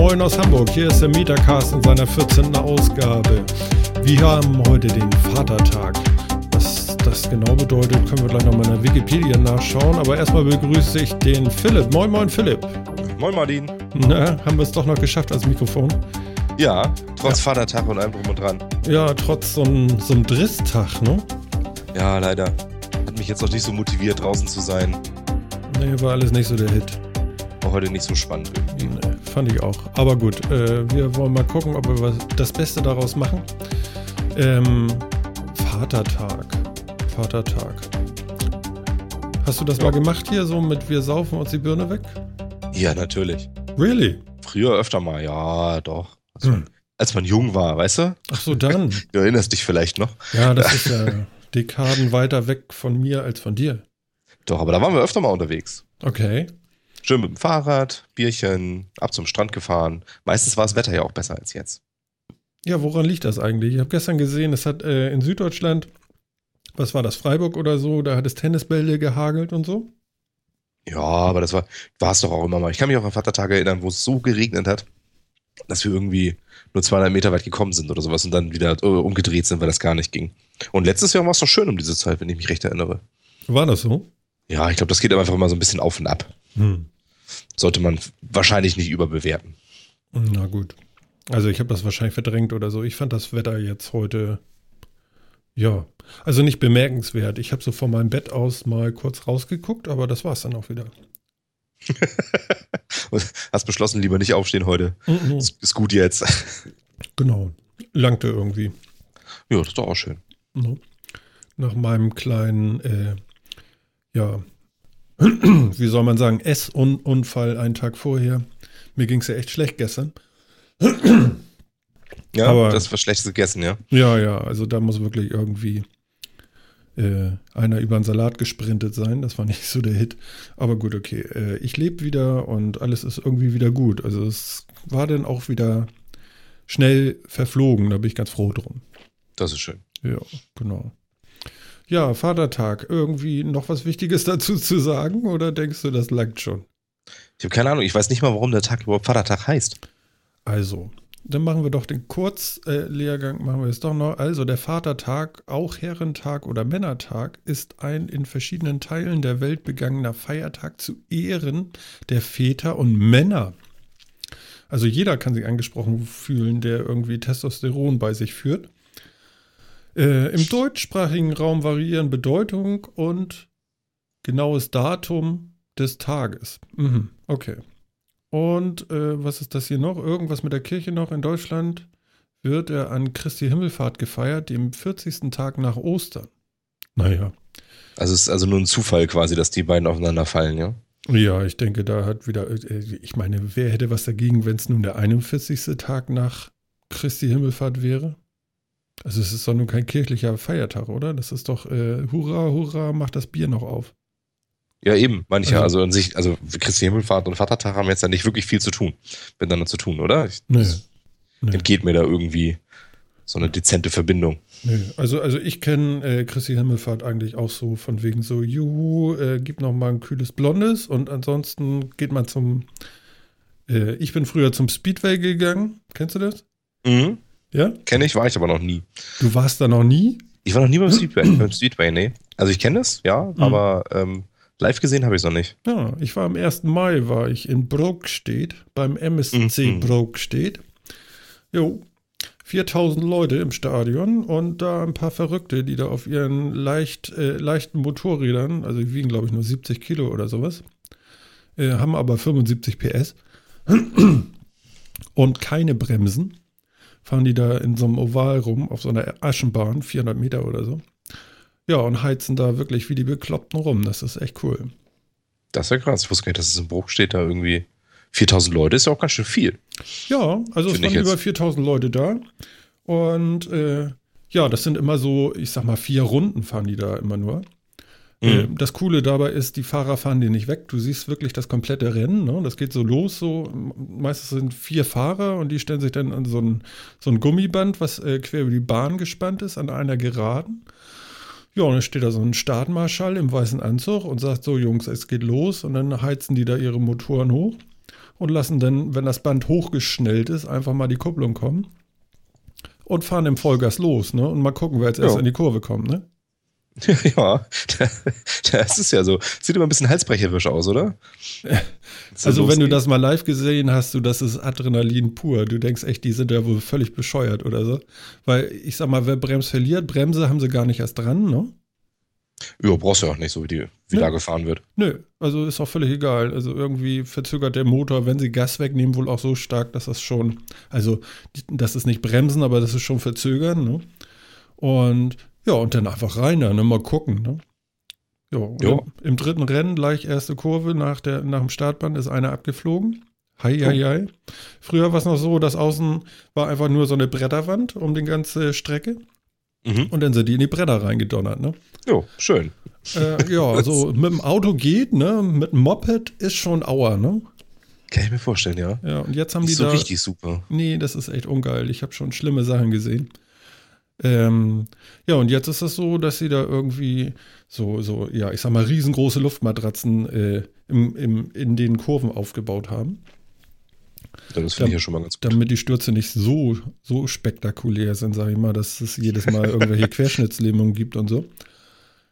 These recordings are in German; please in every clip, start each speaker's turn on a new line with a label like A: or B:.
A: Moin aus Hamburg, hier ist der Metacast in seiner 14. Ausgabe. Wir haben heute den Vatertag. Was das genau bedeutet, können wir gleich nochmal in der Wikipedia nachschauen. Aber erstmal begrüße ich den Philipp. Moin Moin Philipp.
B: Moin Martin.
A: Na, haben wir es doch noch geschafft als Mikrofon?
B: Ja, trotz ja. Vatertag und allem drum und dran.
A: Ja, trotz so einem so Drisstag, ne?
B: Ja, leider. Hat mich jetzt noch nicht so motiviert, draußen zu sein.
A: Nee, war alles nicht so der Hit.
B: War heute nicht so spannend irgendwie.
A: Nee, fand ich auch. Aber gut, äh, wir wollen mal gucken, ob wir was, das Beste daraus machen. Ähm, Vatertag. Vatertag. Hast du das ja. mal gemacht hier, so mit wir saufen uns die Birne weg?
B: Ja, natürlich.
A: Really?
B: Früher öfter mal, ja, doch. Als, hm. man, als man jung war, weißt du?
A: Ach so, dann.
B: Du erinnerst dich vielleicht noch.
A: Ja, das ist ja Dekaden weiter weg von mir als von dir.
B: Doch, aber da waren wir öfter mal unterwegs.
A: Okay.
B: Schön mit dem Fahrrad, Bierchen, ab zum Strand gefahren. Meistens war das Wetter ja auch besser als jetzt.
A: Ja, woran liegt das eigentlich? Ich habe gestern gesehen, es hat äh, in Süddeutschland, was war das, Freiburg oder so, da hat es Tennisbälle gehagelt und so.
B: Ja, aber das war es doch auch immer mal. Ich kann mich auch an Vatertage erinnern, wo es so geregnet hat, dass wir irgendwie nur 200 Meter weit gekommen sind oder sowas und dann wieder äh, umgedreht sind, weil das gar nicht ging. Und letztes Jahr war es doch schön um diese Zeit, wenn ich mich recht erinnere.
A: War das so?
B: Ja, ich glaube, das geht einfach immer so ein bisschen auf und ab. Hm. Sollte man wahrscheinlich nicht überbewerten.
A: Na gut. Also ich habe das wahrscheinlich verdrängt oder so. Ich fand das Wetter jetzt heute, ja, also nicht bemerkenswert. Ich habe so von meinem Bett aus mal kurz rausgeguckt, aber das war es dann auch wieder.
B: Hast beschlossen, lieber nicht aufstehen heute. Mhm. Ist, gut jetzt.
A: Genau. Langte irgendwie.
B: Ja, das ist doch auch schön.
A: Nach meinem kleinen äh, ja, wie soll man sagen, Essunfall einen Tag vorher. Mir ging es ja echt schlecht gestern.
B: ja, Aber, das war schlechtes gegessen, ja.
A: Ja, ja, also da muss wirklich irgendwie äh, einer über einen Salat gesprintet sein. Das war nicht so der Hit. Aber gut, okay. Äh, ich lebe wieder und alles ist irgendwie wieder gut. Also es war dann auch wieder schnell verflogen. Da bin ich ganz froh drum.
B: Das ist schön.
A: Ja, genau. Ja, Vatertag. Irgendwie noch was Wichtiges dazu zu sagen oder denkst du, das langt schon?
B: Ich habe keine Ahnung. Ich weiß nicht mal, warum der Tag überhaupt Vatertag heißt.
A: Also, dann machen wir doch den Kurzlehrgang, machen wir es doch noch. Also, der Vatertag, auch Herrentag oder Männertag, ist ein in verschiedenen Teilen der Welt begangener Feiertag zu Ehren der Väter und Männer. Also jeder kann sich angesprochen fühlen, der irgendwie Testosteron bei sich führt. Äh, Im deutschsprachigen Raum variieren Bedeutung und genaues Datum des Tages. Mhm, okay. Und äh, was ist das hier noch? Irgendwas mit der Kirche noch in Deutschland? Wird er an Christi Himmelfahrt gefeiert, dem 40. Tag nach Ostern. Naja.
B: Also es ist also nur ein Zufall quasi, dass die beiden aufeinander fallen, ja?
A: Ja, ich denke, da hat wieder, äh, ich meine, wer hätte was dagegen, wenn es nun der 41. Tag nach Christi Himmelfahrt wäre? Also es ist doch nun kein kirchlicher Feiertag, oder? Das ist doch, äh, hurra, hurra, macht das Bier noch auf.
B: Ja, eben, manche, also, also an sich, also Christi Himmelfahrt und Vatertag haben jetzt ja nicht wirklich viel zu tun, miteinander zu tun, oder? Ich, nee, nee. Entgeht mir da irgendwie so eine dezente Verbindung.
A: Nee, also, also ich kenne äh, Christi Himmelfahrt eigentlich auch so von wegen so, juhu, äh, gib noch mal ein kühles Blondes und ansonsten geht man zum, äh, ich bin früher zum Speedway gegangen, kennst du das?
B: Mhm. Ja? Kenne ich, war ich aber noch nie.
A: Du warst da noch nie?
B: Ich war noch nie beim Speedway, beim Speedway, nee. Also ich kenne es, ja, mhm. aber ähm, live gesehen habe ich es noch nicht.
A: Ja, ich war am 1. Mai, war ich in Brokstedt, beim MSC mhm. Brokstedt. Jo, 4000 Leute im Stadion und da ein paar Verrückte, die da auf ihren leicht, äh, leichten Motorrädern, also die wiegen glaube ich nur 70 Kilo oder sowas, äh, haben aber 75 PS und keine Bremsen fahren die da in so einem Oval rum, auf so einer Aschenbahn, 400 Meter oder so. Ja, und heizen da wirklich wie die Bekloppten rum. Das ist echt cool.
B: Das ist ja krass. Ich wusste gar nicht, dass es im Bruch steht, da irgendwie 4000 Leute ist ja auch ganz schön viel.
A: Ja, also es waren über 4000 Leute da. Und äh, ja, das sind immer so, ich sag mal, vier Runden fahren die da immer nur. Äh, mhm. Das Coole dabei ist, die Fahrer fahren dir nicht weg. Du siehst wirklich das komplette Rennen. Ne? Das geht so los. So meistens sind vier Fahrer und die stellen sich dann an so ein, so ein Gummiband, was äh, quer über die Bahn gespannt ist, an einer Geraden. Ja, und dann steht da so ein Startmarschall im weißen Anzug und sagt so, Jungs, es geht los. Und dann heizen die da ihre Motoren hoch. und lassen dann, wenn das Band hochgeschnellt ist, einfach mal die Kupplung kommen und fahren im Vollgas los, ne? Und mal gucken, wer jetzt erst
B: Ja.
A: in die Kurve kommt, ne?
B: ja, das ist ja so. Sieht immer ein bisschen halsbrecherisch aus, oder? So
A: Also wenn du das mal live gesehen hast, du, das ist Adrenalin pur. Du denkst echt, die sind ja wohl völlig bescheuert oder so. Weil ich sag mal, wer Brems verliert, Bremse haben sie gar nicht erst dran, ne?
B: Ja, brauchst du ja auch nicht so, wie, die, wie da gefahren wird.
A: Nö, also ist auch völlig egal. Also irgendwie verzögert der Motor, wenn sie Gas wegnehmen, wohl auch so stark, dass das schon, also das ist nicht bremsen, aber das ist schon verzögern, ne? Und ja, und dann einfach rein, da, ne? Mal gucken, ne? Ja. Im, dritten Rennen, gleich erste Kurve nach, der, nach dem Startband, ist einer abgeflogen. Hei, hei, hei. Früher war es noch so, dass außen war einfach nur so eine Bretterwand um die ganze Strecke
B: Mhm.
A: und dann sind die in die Bretter reingedonnert, ne?
B: Jo, schön.
A: Äh, ja, also mit dem Auto geht, ne? Mit dem Moped ist schon Auer, ne?
B: Kann ich mir vorstellen, ja.
A: Ja, und jetzt haben
B: Nicht
A: die
B: so
A: da.
B: richtig super.
A: Nee, das ist echt ungeil. Ich habe schon schlimme Sachen gesehen. Ähm, ja, und jetzt ist es so, dass sie da irgendwie so, so, ja, ich sag mal, riesengroße Luftmatratzen äh, im, im, in den Kurven aufgebaut haben,
B: Das finde ich ja schon mal ganz gut.
A: damit die Stürze nicht so, so spektakulär sind, sag ich mal, dass es jedes Mal irgendwelche Querschnittslähmungen gibt und so.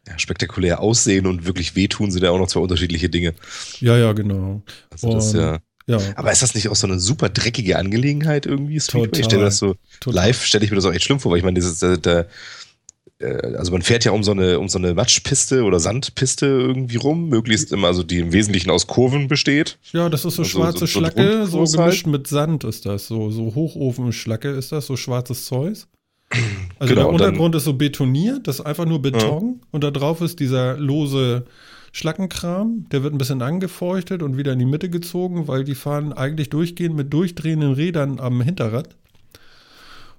B: Ja, spektakulär aussehen und wirklich wehtun sind ja auch noch zwei unterschiedliche Dinge.
A: Ja, ja, genau.
B: Also das ist
A: Und-
B: ja.
A: Ja,
B: Aber ist das nicht auch so eine super dreckige Angelegenheit irgendwie? Speedway? Ich stelle das so
A: total.
B: live stelle ich mir das auch echt schlimm vor, weil ich meine, dieses, äh, da, äh, also man fährt ja um so eine um so eine Matschpiste oder Sandpiste irgendwie rum, möglichst immer, also die im Wesentlichen aus Kurven besteht.
A: Ja, das ist so
B: Also
A: schwarze
B: so- so
A: Schlacke, so gemischt mit Sand ist das. So, so Hochofenschlacke ist das, so schwarzes Zeus. Also
B: Genau,
A: der
B: und dann-
A: Untergrund ist so betoniert, das ist einfach nur Beton und da drauf ist dieser lose Schlackenkram, der wird ein bisschen angefeuchtet und wieder in die Mitte gezogen, weil die fahren eigentlich durchgehend mit durchdrehenden Rädern am Hinterrad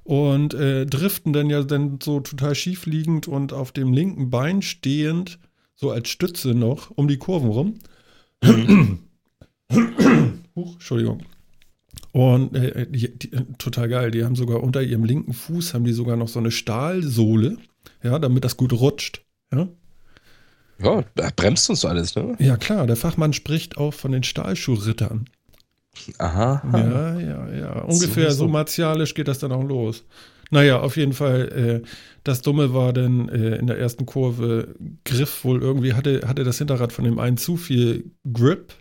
A: und äh, driften dann ja dann so total schief liegend und auf dem linken Bein stehend, so als Stütze noch, um die Kurven rum. Huch, Entschuldigung. Und äh, die, die, total geil, die haben sogar unter ihrem linken Fuß haben die sogar noch so eine Stahlsohle, ja, damit das gut rutscht. Ja,
B: Ja, da bremst uns alles, ne?
A: ja klar, der Fachmann spricht auch von den Stahlschuhrittern.
B: Aha.
A: Ja, ja, ja. Ungefähr
B: So,
A: so,
B: so.
A: martialisch geht das dann auch los. Naja, auf jeden Fall, äh, das Dumme war dann äh, in der ersten Kurve, Griff wohl irgendwie, hatte, hatte das Hinterrad von dem einen zu viel Grip.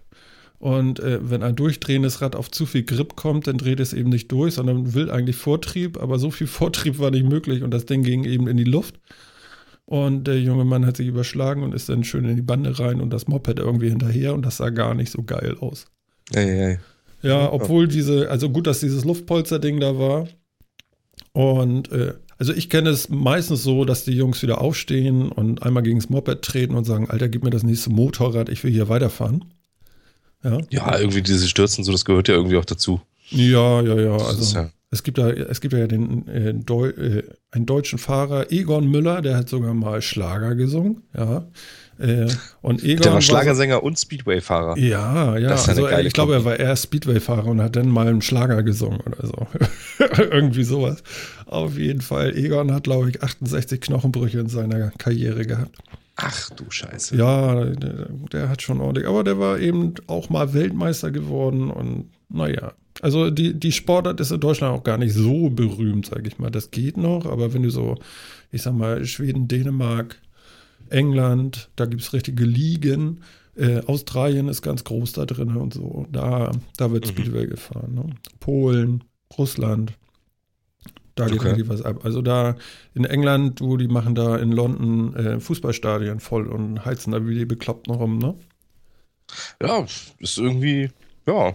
A: Und äh, wenn ein durchdrehendes Rad auf zu viel Grip kommt, dann dreht es eben nicht durch, sondern will eigentlich Vortrieb, aber so viel Vortrieb war nicht möglich und das Ding ging eben in die Luft. Und der junge Mann hat sich überschlagen und ist dann schön in die Bande rein und das Moped irgendwie hinterher und das sah gar nicht so geil aus.
B: Ey, ey.
A: Ja, obwohl diese, also gut, dass dieses Luftpolster-Ding da war. Und äh, also ich kenne es meistens so, dass die Jungs wieder aufstehen und einmal gegen das Moped treten und sagen, Alter, gib mir das nächste Motorrad, ich will hier weiterfahren. Ja,
B: Ja, irgendwie diese Stürzen, so, das gehört ja irgendwie auch dazu.
A: ja, ja, ja. Also
B: ja,
A: es gibt da, es gibt ja den äh, Deu äh, einen deutschen Fahrer, Egon Müller, der hat sogar mal Schlager gesungen. Ja. Äh, und Egon
B: der war
A: war
B: Schlagersänger und Speedway-Fahrer.
A: Ja, ja.
B: Das ist
A: also,
B: geile
A: ich glaube, er war eher Speedway-Fahrer und hat dann mal einen Schlager gesungen oder so. Irgendwie sowas. Auf jeden Fall. Egon hat, glaube ich, 68 Knochenbrüche in seiner Karriere gehabt.
B: Ach du Scheiße.
A: Ja, der, der hat schon ordentlich. Aber der war eben auch mal Weltmeister geworden und naja. Also die, die Sportart ist in Deutschland auch gar nicht so berühmt, sage ich mal. Das geht noch, aber wenn du so, ich sag mal, Schweden, Dänemark, England, da gibt es richtige Ligen. Äh, Australien ist ganz groß da drin und so. Da, da wird
B: Mhm.
A: Speedway gefahren. Ne? Polen, Russland, da geht
B: Okay.
A: richtig was ab. Also da in England, du, die machen da in London äh, Fußballstadien voll und heizen da wie die Bekloppten rum, ne?
B: Ja, ist irgendwie, ja.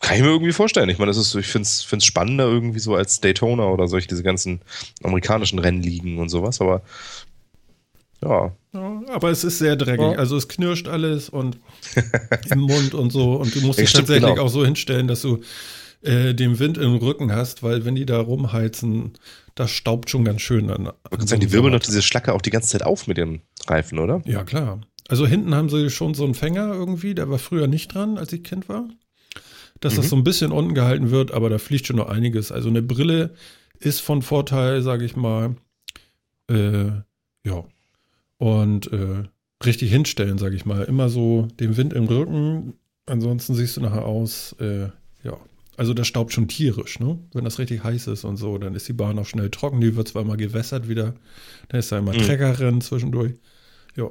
B: Kann ich mir irgendwie vorstellen. Ich meine, das ist, so- ich finde es spannender irgendwie so als Daytona oder solche diese ganzen amerikanischen Rennligen und sowas, aber ja.
A: Ja, aber es ist sehr dreckig.
B: Ja.
A: Also es knirscht alles und im Mund und so. Und du musst
B: Ja,
A: dich
B: stimmt,
A: tatsächlich
B: genau.
A: auch so hinstellen, dass du äh, den Wind im Rücken hast, weil wenn die da rumheizen, das staubt schon ganz schön dann.
B: Ich würde sagen, die wirbeln doch diese Schlacke auch die ganze Zeit auf mit dem Reifen, oder?
A: Ja, klar. Also hinten haben sie schon so einen Fänger irgendwie, der war früher nicht dran, als ich Kind war. Dass das
B: Mhm.
A: so ein bisschen unten gehalten wird, aber da fliegt schon noch einiges. Also eine Brille ist von Vorteil, sage ich mal. Äh, ja. Und äh, richtig hinstellen, sage ich mal. Immer so den Wind im Rücken ansonsten siehst du nachher aus, äh, ja. Also das staubt schon tierisch, ne? Wenn das richtig heiß ist und so, dann ist die Bahn auch schnell trocken. Die wird zwar mal gewässert wieder. Da ist da immer
B: Mhm.
A: Treckerrennen zwischendurch. Ja.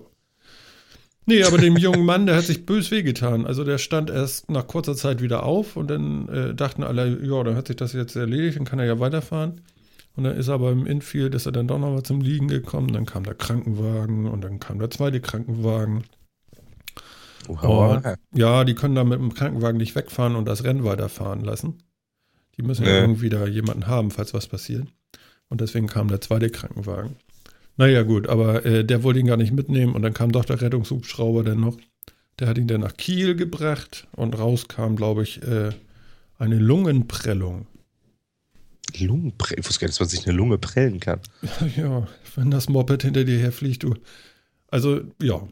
A: Nee, aber dem jungen Mann, der hat sich bös wehgetan. Also der stand erst nach kurzer Zeit wieder auf und dann äh, dachten alle, ja, dann hat sich das jetzt erledigt, dann kann er ja weiterfahren. Und dann ist er aber im Infield, ist er dann doch noch mal zum Liegen gekommen. Dann kam der Krankenwagen und dann kam der zweite Krankenwagen. Und, ja, die können da mit dem Krankenwagen nicht wegfahren und das Rennen weiterfahren lassen. Die müssen ja
B: Nee.
A: irgendwie da jemanden haben, falls was passiert. Und deswegen kam der zweite Krankenwagen. Naja, gut, aber äh, der wollte ihn gar nicht mitnehmen und dann kam doch der Rettungshubschrauber dann noch. Der hat ihn dann nach Kiel gebracht und rauskam, glaube ich, äh, eine Lungenprellung.
B: Lungenprellen. Ich wusste gar nicht, dass man sich eine Lunge prellen kann.
A: Ja, wenn das Moped hinter dir herfliegt, du. Also, ja.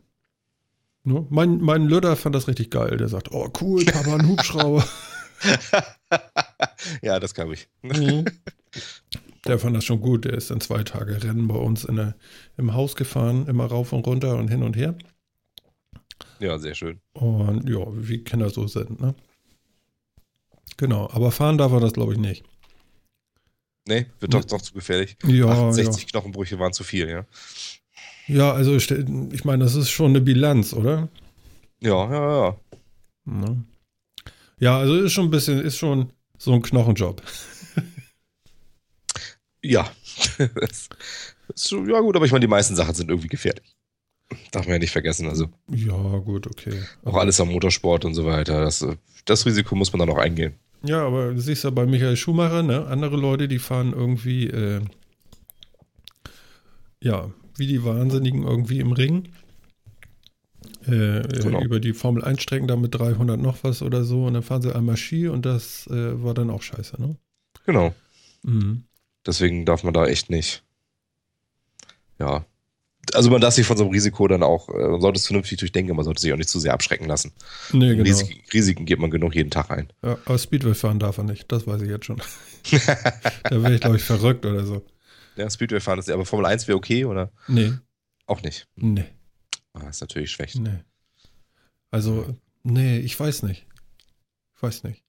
A: Ne? Mein, mein Lütter fand das richtig geil. Der sagt, oh cool, Papa, ein Hubschrauber.
B: ja, das glaube ich.
A: Mhm. Der fand das schon gut. Der ist dann zwei Tage Rennen bei uns in der, im Haus gefahren, immer rauf und runter und hin und her.
B: Ja, sehr schön.
A: Und ja, wie Kinder so sind, ne? Genau, aber fahren darf er das, glaube ich, nicht.
B: Nee, wird doch, doch zu gefährlich.
A: Ja,
B: 68 Knochenbrüche waren zu viel, ja.
A: ja. Ja, also ich meine, das ist schon eine Bilanz, oder?
B: Ja, ja, ja.
A: Ne? Ja, also ist schon ein bisschen, ist schon so ein Knochenjob.
B: Ja. schon, ja, gut, aber ich meine, die meisten Sachen sind irgendwie gefährlich. Darf man ja nicht vergessen. Also
A: Ja, gut, okay.
B: auch alles am Motorsport und so weiter. Das, das Risiko muss man dann auch eingehen.
A: Ja, aber du siehst ja bei Michael Schumacher, ne? Andere Leute, die fahren irgendwie, äh, ja, wie die Wahnsinnigen irgendwie im Ring. Äh,
B: Genau.
A: über die Formel 1 Strecken da mit 300 noch was oder so und dann fahren sie einmal Ski und das äh, war dann auch scheiße, ne?
B: Genau.
A: Mhm.
B: Deswegen darf man da echt nicht. Ja. Also man darf sich von so einem Risiko dann auch, äh, man sollte es vernünftig durchdenken, man sollte sich auch nicht zu sehr abschrecken lassen.
A: Nee, genau.
B: Risiken, Risiken geht man genug jeden Tag ein.
A: Ja, aber Speedway fahren darf er nicht, das weiß ich jetzt schon. da wäre ich, glaube ich, verrückt oder so.
B: Ja, Speedway fahren ist aber Formel 1 wäre okay oder
A: Nee,
B: auch nicht.
A: nee,
B: Ah, ist natürlich schlecht.
A: nee. Also, nee, ich weiß nicht. Ich weiß nicht.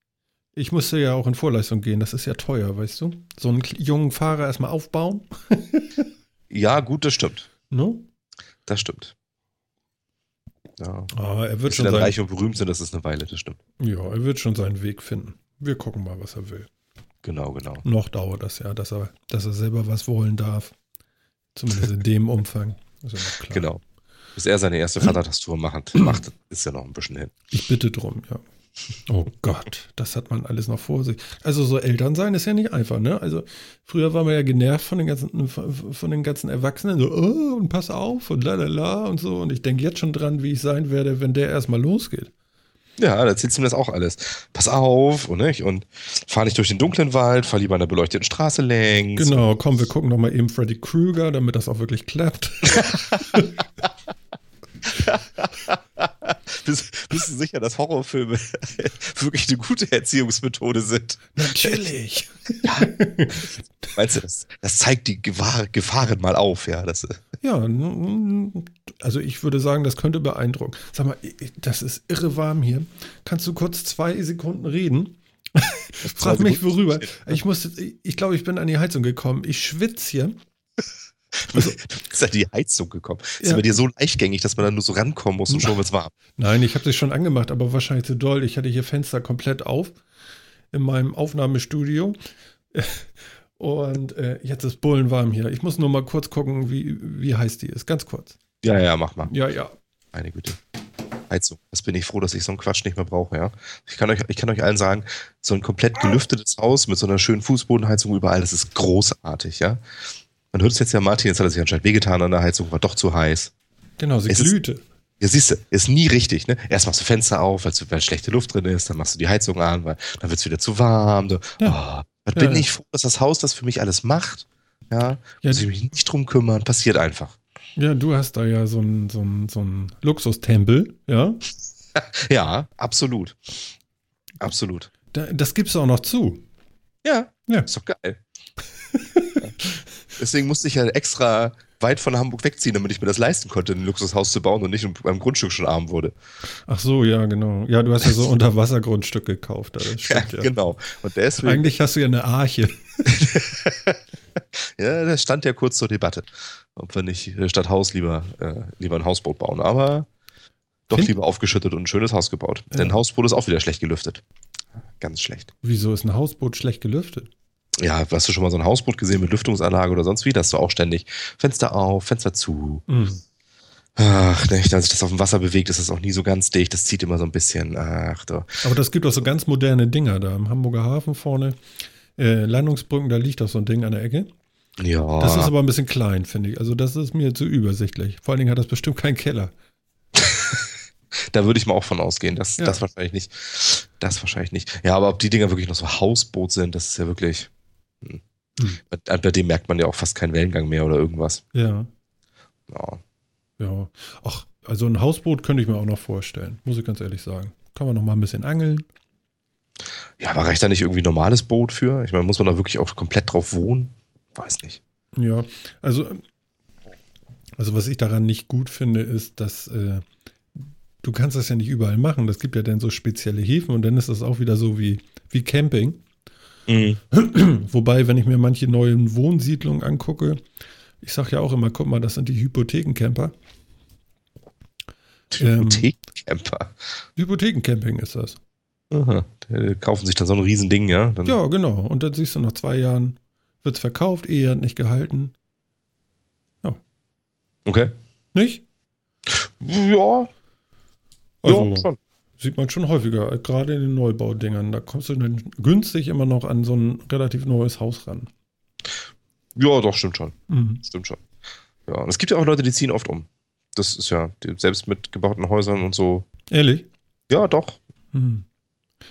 A: Ich musste ja auch in Vorleistung gehen, das ist ja teuer, weißt du? So einen jungen Fahrer erstmal aufbauen,
B: Ja, gut, das stimmt.
A: ne?
B: Das stimmt. Ja.
A: Aber er wird
B: Bis
A: schon
B: dann
A: sein,
B: reich und berühmt sind, das ist eine Weile, das stimmt.
A: ja, er wird schon seinen Weg finden. Wir gucken mal, was er will.
B: Genau, genau.
A: Noch dauert das ja, dass er, dass er selber was wollen darf. Zumindest in dem Umfang. Ist ja noch klar.
B: Genau. Bis er seine erste Vatertastour macht, macht, ist ja noch ein bisschen hin.
A: Ich bitte drum, ja. Oh Gott, das hat man alles noch vor sich. Also so Eltern sein ist ja nicht einfach, ne? Also früher war man ja genervt von den ganzen, von den ganzen Erwachsenen, so, oh, und pass auf und la la la und so. Und ich denke jetzt schon dran, wie ich sein werde, wenn der erstmal losgeht.
B: Ja, da du mir das auch alles. Pass auf und, nicht? und fahr nicht durch den dunklen Wald, fahr lieber an der beleuchteten Straße längs.
A: Genau, komm, wir gucken noch mal eben Freddy Krueger, damit das auch wirklich klappt.
B: Bist, bist du sicher, dass Horrorfilme wirklich eine gute Erziehungsmethode sind?
A: Natürlich.
B: Meinst du, das, das zeigt die Gefahr, Gefahren mal auf, ja? Das,
A: Ja, also ich würde sagen, das könnte beeindrucken. Sag mal, das ist irre warm hier. Kannst du kurz zwei Sekunden reden? Frag mich worüber. Ich musste, ich glaube, ich bin an die Heizung gekommen. Ich schwitze hier.
B: Also, du bist an die Heizung gekommen. Ist
A: Ja.
B: bei dir so leichtgängig, dass man dann nur so rankommen muss und schon wird's warm.
A: Nein, ich habe sie schon angemacht, aber wahrscheinlich zu doll. Ich hatte hier Fenster komplett auf in meinem Aufnahmestudio. Und äh, jetzt ist bullenwarm hier. Ich muss nur mal kurz gucken, wie, wie heiß die ist. Ganz kurz.
B: Ja, ja, mach mal.
A: Ja, ja.
B: Meine Güte. Heizung. Das bin ich froh, dass ich so einen Quatsch nicht mehr brauche, ja. Ich kann euch, ich kann euch allen sagen, so ein komplett gelüftetes Haus mit so einer schönen Fußbodenheizung überall, das ist großartig, ja. Man hört es jetzt ja, Martin, jetzt hat er sich anscheinend wehgetan an der Heizung, war doch zu heiß.
A: Genau, sie
B: Es ist-
A: glühte.
B: Ja, siehst du, ist nie richtig, ne? Erst machst du Fenster auf, weil, weil schlechte Luft drin ist, dann machst du die Heizung an, weil dann wird's wieder zu warm. So.
A: Ja.
B: Oh, bin
A: ja.
B: ich froh, dass das Haus das für mich alles macht. Ja,
A: Ja,
B: muss ich mich nicht drum kümmern, passiert einfach.
A: Ja, du hast da ja so einen so einen- so einen Luxustempel, ja.
B: Ja, absolut. Absolut.
A: Da, das gibt's auch noch zu.
B: Ja,
A: Ja.
B: ist doch geil. Deswegen musste ich ja extra weit von Hamburg wegziehen, damit ich mir das leisten konnte, ein Luxushaus zu bauen und nicht beim Grundstück schon arm wurde.
A: Ach so, ja, genau. Ja, du hast ja so Unterwassergrundstück gekauft.
B: Stimmt, ja, ja, genau.
A: Und deswegen, Eigentlich hast du ja eine Arche.
B: ja, das stand ja kurz zur Debatte, ob wir nicht statt Haus lieber, äh, lieber ein Hausboot bauen. Aber doch Find lieber aufgeschüttet und ein schönes Haus gebaut. Ja. Denn ein Hausboot ist auch wieder schlecht gelüftet. Ganz schlecht.
A: Wieso ist ein Hausboot schlecht gelüftet?
B: Ja, hast du schon mal so ein Hausboot gesehen mit Lüftungsanlage oder sonst wie? Das hast du auch ständig Fenster auf, Fenster zu. Mhm. Ach, ne, wenn sich das auf dem Wasser bewegt, ist das auch nie so ganz dicht. Das zieht immer so ein bisschen. Ach,
A: doch. Aber das gibt auch so ganz moderne Dinger da im Hamburger Hafen vorne. Äh, Landungsbrücken, da liegt doch so ein Ding an der Ecke.
B: Ja.
A: Das ist aber ein bisschen klein, finde ich. Also, das ist mir zu übersichtlich. Vor allen Dingen hat das bestimmt keinen Keller.
B: Da würde ich mal auch von ausgehen. Das, ja. das wahrscheinlich nicht. Das wahrscheinlich nicht. Ja, aber ob die Dinger wirklich noch so Hausboot sind, das ist ja wirklich. Hm. Hm. Bei, bei, dem merkt man ja auch fast keinen Wellengang mehr oder irgendwas.
A: Ja. Ja. Ja. Ach, also ein Hausboot könnte ich mir auch noch vorstellen, muss ich ganz ehrlich sagen. Kann man noch mal ein bisschen angeln.
B: Ja, aber reicht da nicht irgendwie ein normales Boot für? Ich meine, muss man da wirklich auch komplett drauf wohnen? Weiß nicht.
A: Ja, also, also was ich daran nicht gut finde, ist, dass äh, du kannst das ja nicht überall machen. Das gibt ja dann so spezielle Häfen und dann ist das auch wieder so wie, wie Camping. Mhm. Wobei, wenn ich mir manche neuen Wohnsiedlungen angucke, ich sage ja auch immer, guck mal, das sind die Hypothekencamper.
B: Hypothekencamper? Ähm,
A: Hypothekencamping ist das.
B: Aha. Die kaufen sich dann so ein Riesending, ja?
A: Dann ja, genau. Und dann siehst du nach zwei Jahren, wird es verkauft, Ehe hat nicht gehalten. Ja.
B: Okay.
A: Nicht?
B: Ja,
A: also, ja, schon. Sieht man schon häufiger, gerade in den Neubaudingern. Da kommst du dann günstig immer noch an so ein relativ neues Haus ran.
B: Ja, doch, stimmt schon. Mhm. Stimmt schon. Ja, und es gibt ja auch Leute, die ziehen oft um. Das ist ja, selbst mit gebauten Häusern und so.
A: Ehrlich?
B: Ja, doch. Mhm.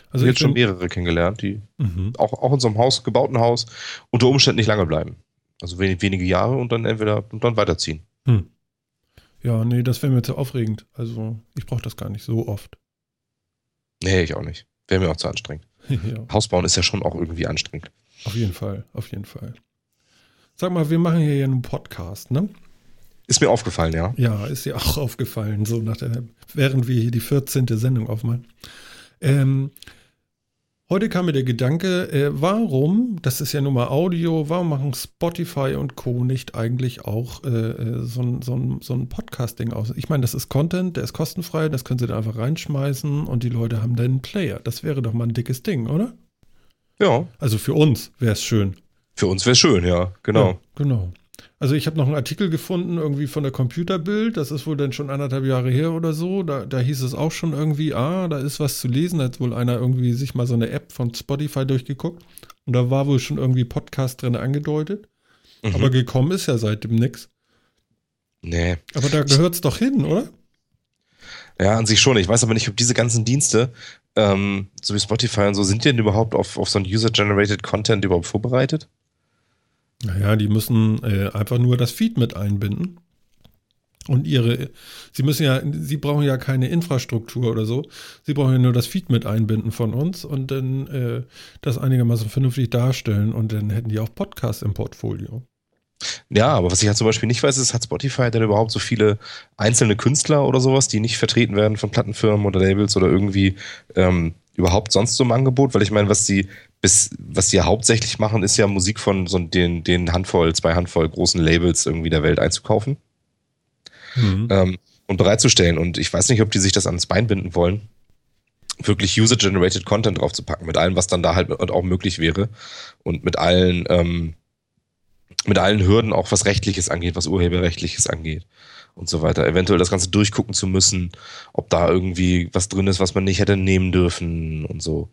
B: Also ich habe schon mehrere kennengelernt, die mhm. auch, auch in so einem Haus, gebauten Haus, unter Umständen nicht lange bleiben. Also wenig, wenige Jahre und dann entweder und dann weiterziehen. Mhm.
A: Ja, nee, das wäre mir zu aufregend. Also ich brauche das gar nicht so oft.
B: Nee, ich auch nicht. Wäre mir auch zu anstrengend. ja. Hausbauen ist ja schon auch irgendwie anstrengend.
A: Auf jeden Fall, auf jeden Fall. Sag mal, wir machen hier ja einen Podcast, ne?
B: Ist mir aufgefallen, ja.
A: Ja, ist dir auch aufgefallen, so nach der, während wir hier die 14. Sendung aufmachen. Ähm, Heute kam mir der Gedanke, äh, warum, das ist ja nun mal Audio, warum machen Spotify und Co. nicht eigentlich auch äh, äh so ein, so ein, so ein Podcasting aus? Ich meine, das ist Content, der ist kostenfrei, das können sie da einfach reinschmeißen und die Leute haben dann einen Player. Das wäre doch mal ein dickes Ding, oder?
B: Ja.
A: Also für uns wäre es schön.
B: Für uns wäre es schön, ja, genau. Ja,
A: genau. Also ich habe noch einen Artikel gefunden, irgendwie von der Computerbild, das ist wohl dann schon anderthalb Jahre her oder so. Da, da hieß es auch schon irgendwie, ah, da ist was zu lesen. Da hat wohl einer irgendwie sich mal so eine App von Spotify durchgeguckt. Und da war wohl schon irgendwie Podcast drin angedeutet. Mhm. Aber gekommen ist ja seitdem nix.
B: Nee.
A: Aber da gehört es doch hin, oder?
B: Ja, an sich schon. Ich weiß aber nicht, ob diese ganzen Dienste, ähm, so wie Spotify und so, sind die denn überhaupt auf, auf so ein User-Generated Content überhaupt vorbereitet?
A: Naja, die müssen äh, einfach nur das Feed mit einbinden. Und ihre, sie müssen ja, sie brauchen ja keine Infrastruktur oder so. Sie brauchen ja nur das Feed mit einbinden von uns und dann äh, das einigermaßen vernünftig darstellen und dann hätten die auch Podcasts im Portfolio.
B: Ja, aber was ich halt zum Beispiel nicht weiß, ist, hat Spotify denn überhaupt so viele einzelne Künstler oder sowas, die nicht vertreten werden von Plattenfirmen oder Labels oder irgendwie ähm, überhaupt sonst so im Angebot? Weil ich meine, was die bis, was die ja hauptsächlich machen, ist ja Musik von so den, den Handvoll, zwei Handvoll großen Labels irgendwie der Welt einzukaufen mhm. ähm, und bereitzustellen. Und ich weiß nicht, ob die sich das ans Bein binden wollen, wirklich User-Generated Content draufzupacken, mit allem, was dann da halt auch möglich wäre und mit allen, ähm, mit allen Hürden auch was Rechtliches angeht, was Urheberrechtliches angeht und so weiter. Eventuell das Ganze durchgucken zu müssen, ob da irgendwie was drin ist, was man nicht hätte nehmen dürfen und so.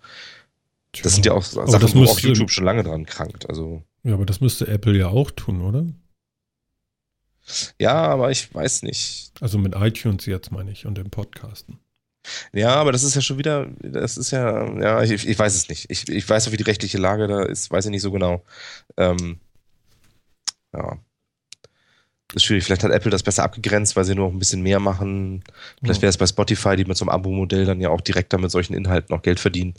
B: Das sind ja auch Sachen, wo auch YouTube schon lange dran krankt. Also.
A: Ja, aber das müsste Apple ja auch tun, oder?
B: Ja, aber ich weiß nicht.
A: Also mit iTunes jetzt meine ich und dem Podcasten.
B: Ja, aber das ist ja schon wieder, das ist ja, ja, ich, ich weiß es nicht. Ich, ich weiß auch, wie die rechtliche Lage da ist, weiß ich nicht so genau. Ähm, ja. Das ist schwierig. Vielleicht hat Apple das besser abgegrenzt, weil sie nur noch ein bisschen mehr machen. Vielleicht wäre es bei Spotify, die mit so einem Abo-Modell dann ja auch direkt mit solchen Inhalten noch Geld verdienen.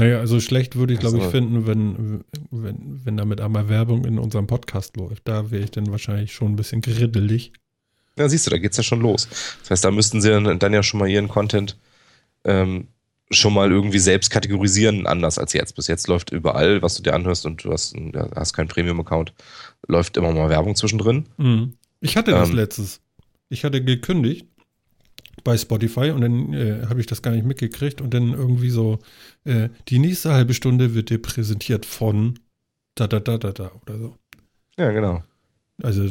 A: Naja, also schlecht würde ich, glaube ich, finden, wenn, wenn, wenn damit einmal Werbung in unserem Podcast läuft. Da wäre ich dann wahrscheinlich schon ein bisschen griddelig.
B: Ja, siehst du, da geht's ja schon los. Das heißt, da müssten sie dann, dann ja schon mal ihren Content ähm, schon mal irgendwie selbst kategorisieren, anders als jetzt. Bis jetzt läuft überall, was du dir anhörst und du hast, hast keinen Premium-Account, läuft immer mal Werbung zwischendrin.
A: Mhm. Ich hatte das
B: Ähm.
A: letztes. Ich hatte gekündigt bei Spotify und dann äh, habe ich das gar nicht mitgekriegt und dann irgendwie so, äh, die nächste halbe Stunde wird dir präsentiert von da da da da da oder so.
B: Ja, genau.
A: Also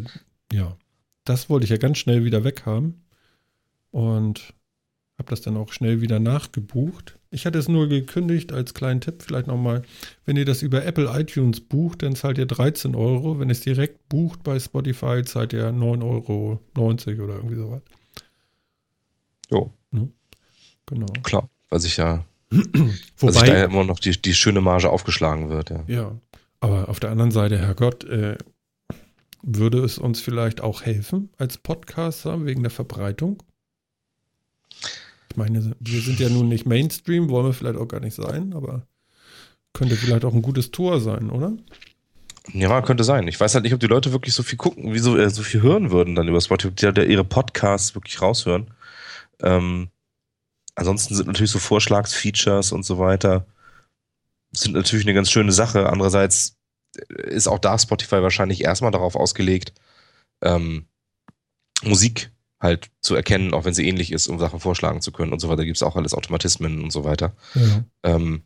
A: ja, das wollte ich ja ganz schnell wieder weghaben und habe das dann auch schnell wieder nachgebucht. Ich hatte es nur gekündigt als kleinen Tipp vielleicht nochmal. Wenn ihr das über Apple iTunes bucht, dann zahlt ihr 13 Euro. Wenn ihr es direkt bucht bei Spotify, zahlt ihr 9,90 Euro oder irgendwie sowas.
B: Jo,
A: Genau.
B: klar. Weil sich ja, weil sich da ja
A: Wobei,
B: immer noch die, die schöne Marge aufgeschlagen wird, ja.
A: ja, aber auf der anderen Seite, Herrgott, äh, würde es uns vielleicht auch helfen als Podcaster wegen der Verbreitung? Ich meine, wir sind ja nun nicht Mainstream, wollen wir vielleicht auch gar nicht sein, aber könnte vielleicht auch ein gutes Tor sein, oder?
B: Ja, könnte sein. Ich weiß halt nicht, ob die Leute wirklich so viel gucken, wie so, äh, so viel hören würden dann über Spotify, die da ihre Podcasts wirklich raushören. Ähm, ansonsten sind natürlich so Vorschlagsfeatures und so weiter sind natürlich eine ganz schöne Sache. Andererseits ist auch da Spotify wahrscheinlich erstmal darauf ausgelegt, ähm, Musik halt zu erkennen, auch wenn sie ähnlich ist, um Sachen vorschlagen zu können und so weiter. Da gibt es auch alles Automatismen und so weiter.
A: Ja.
B: Ähm,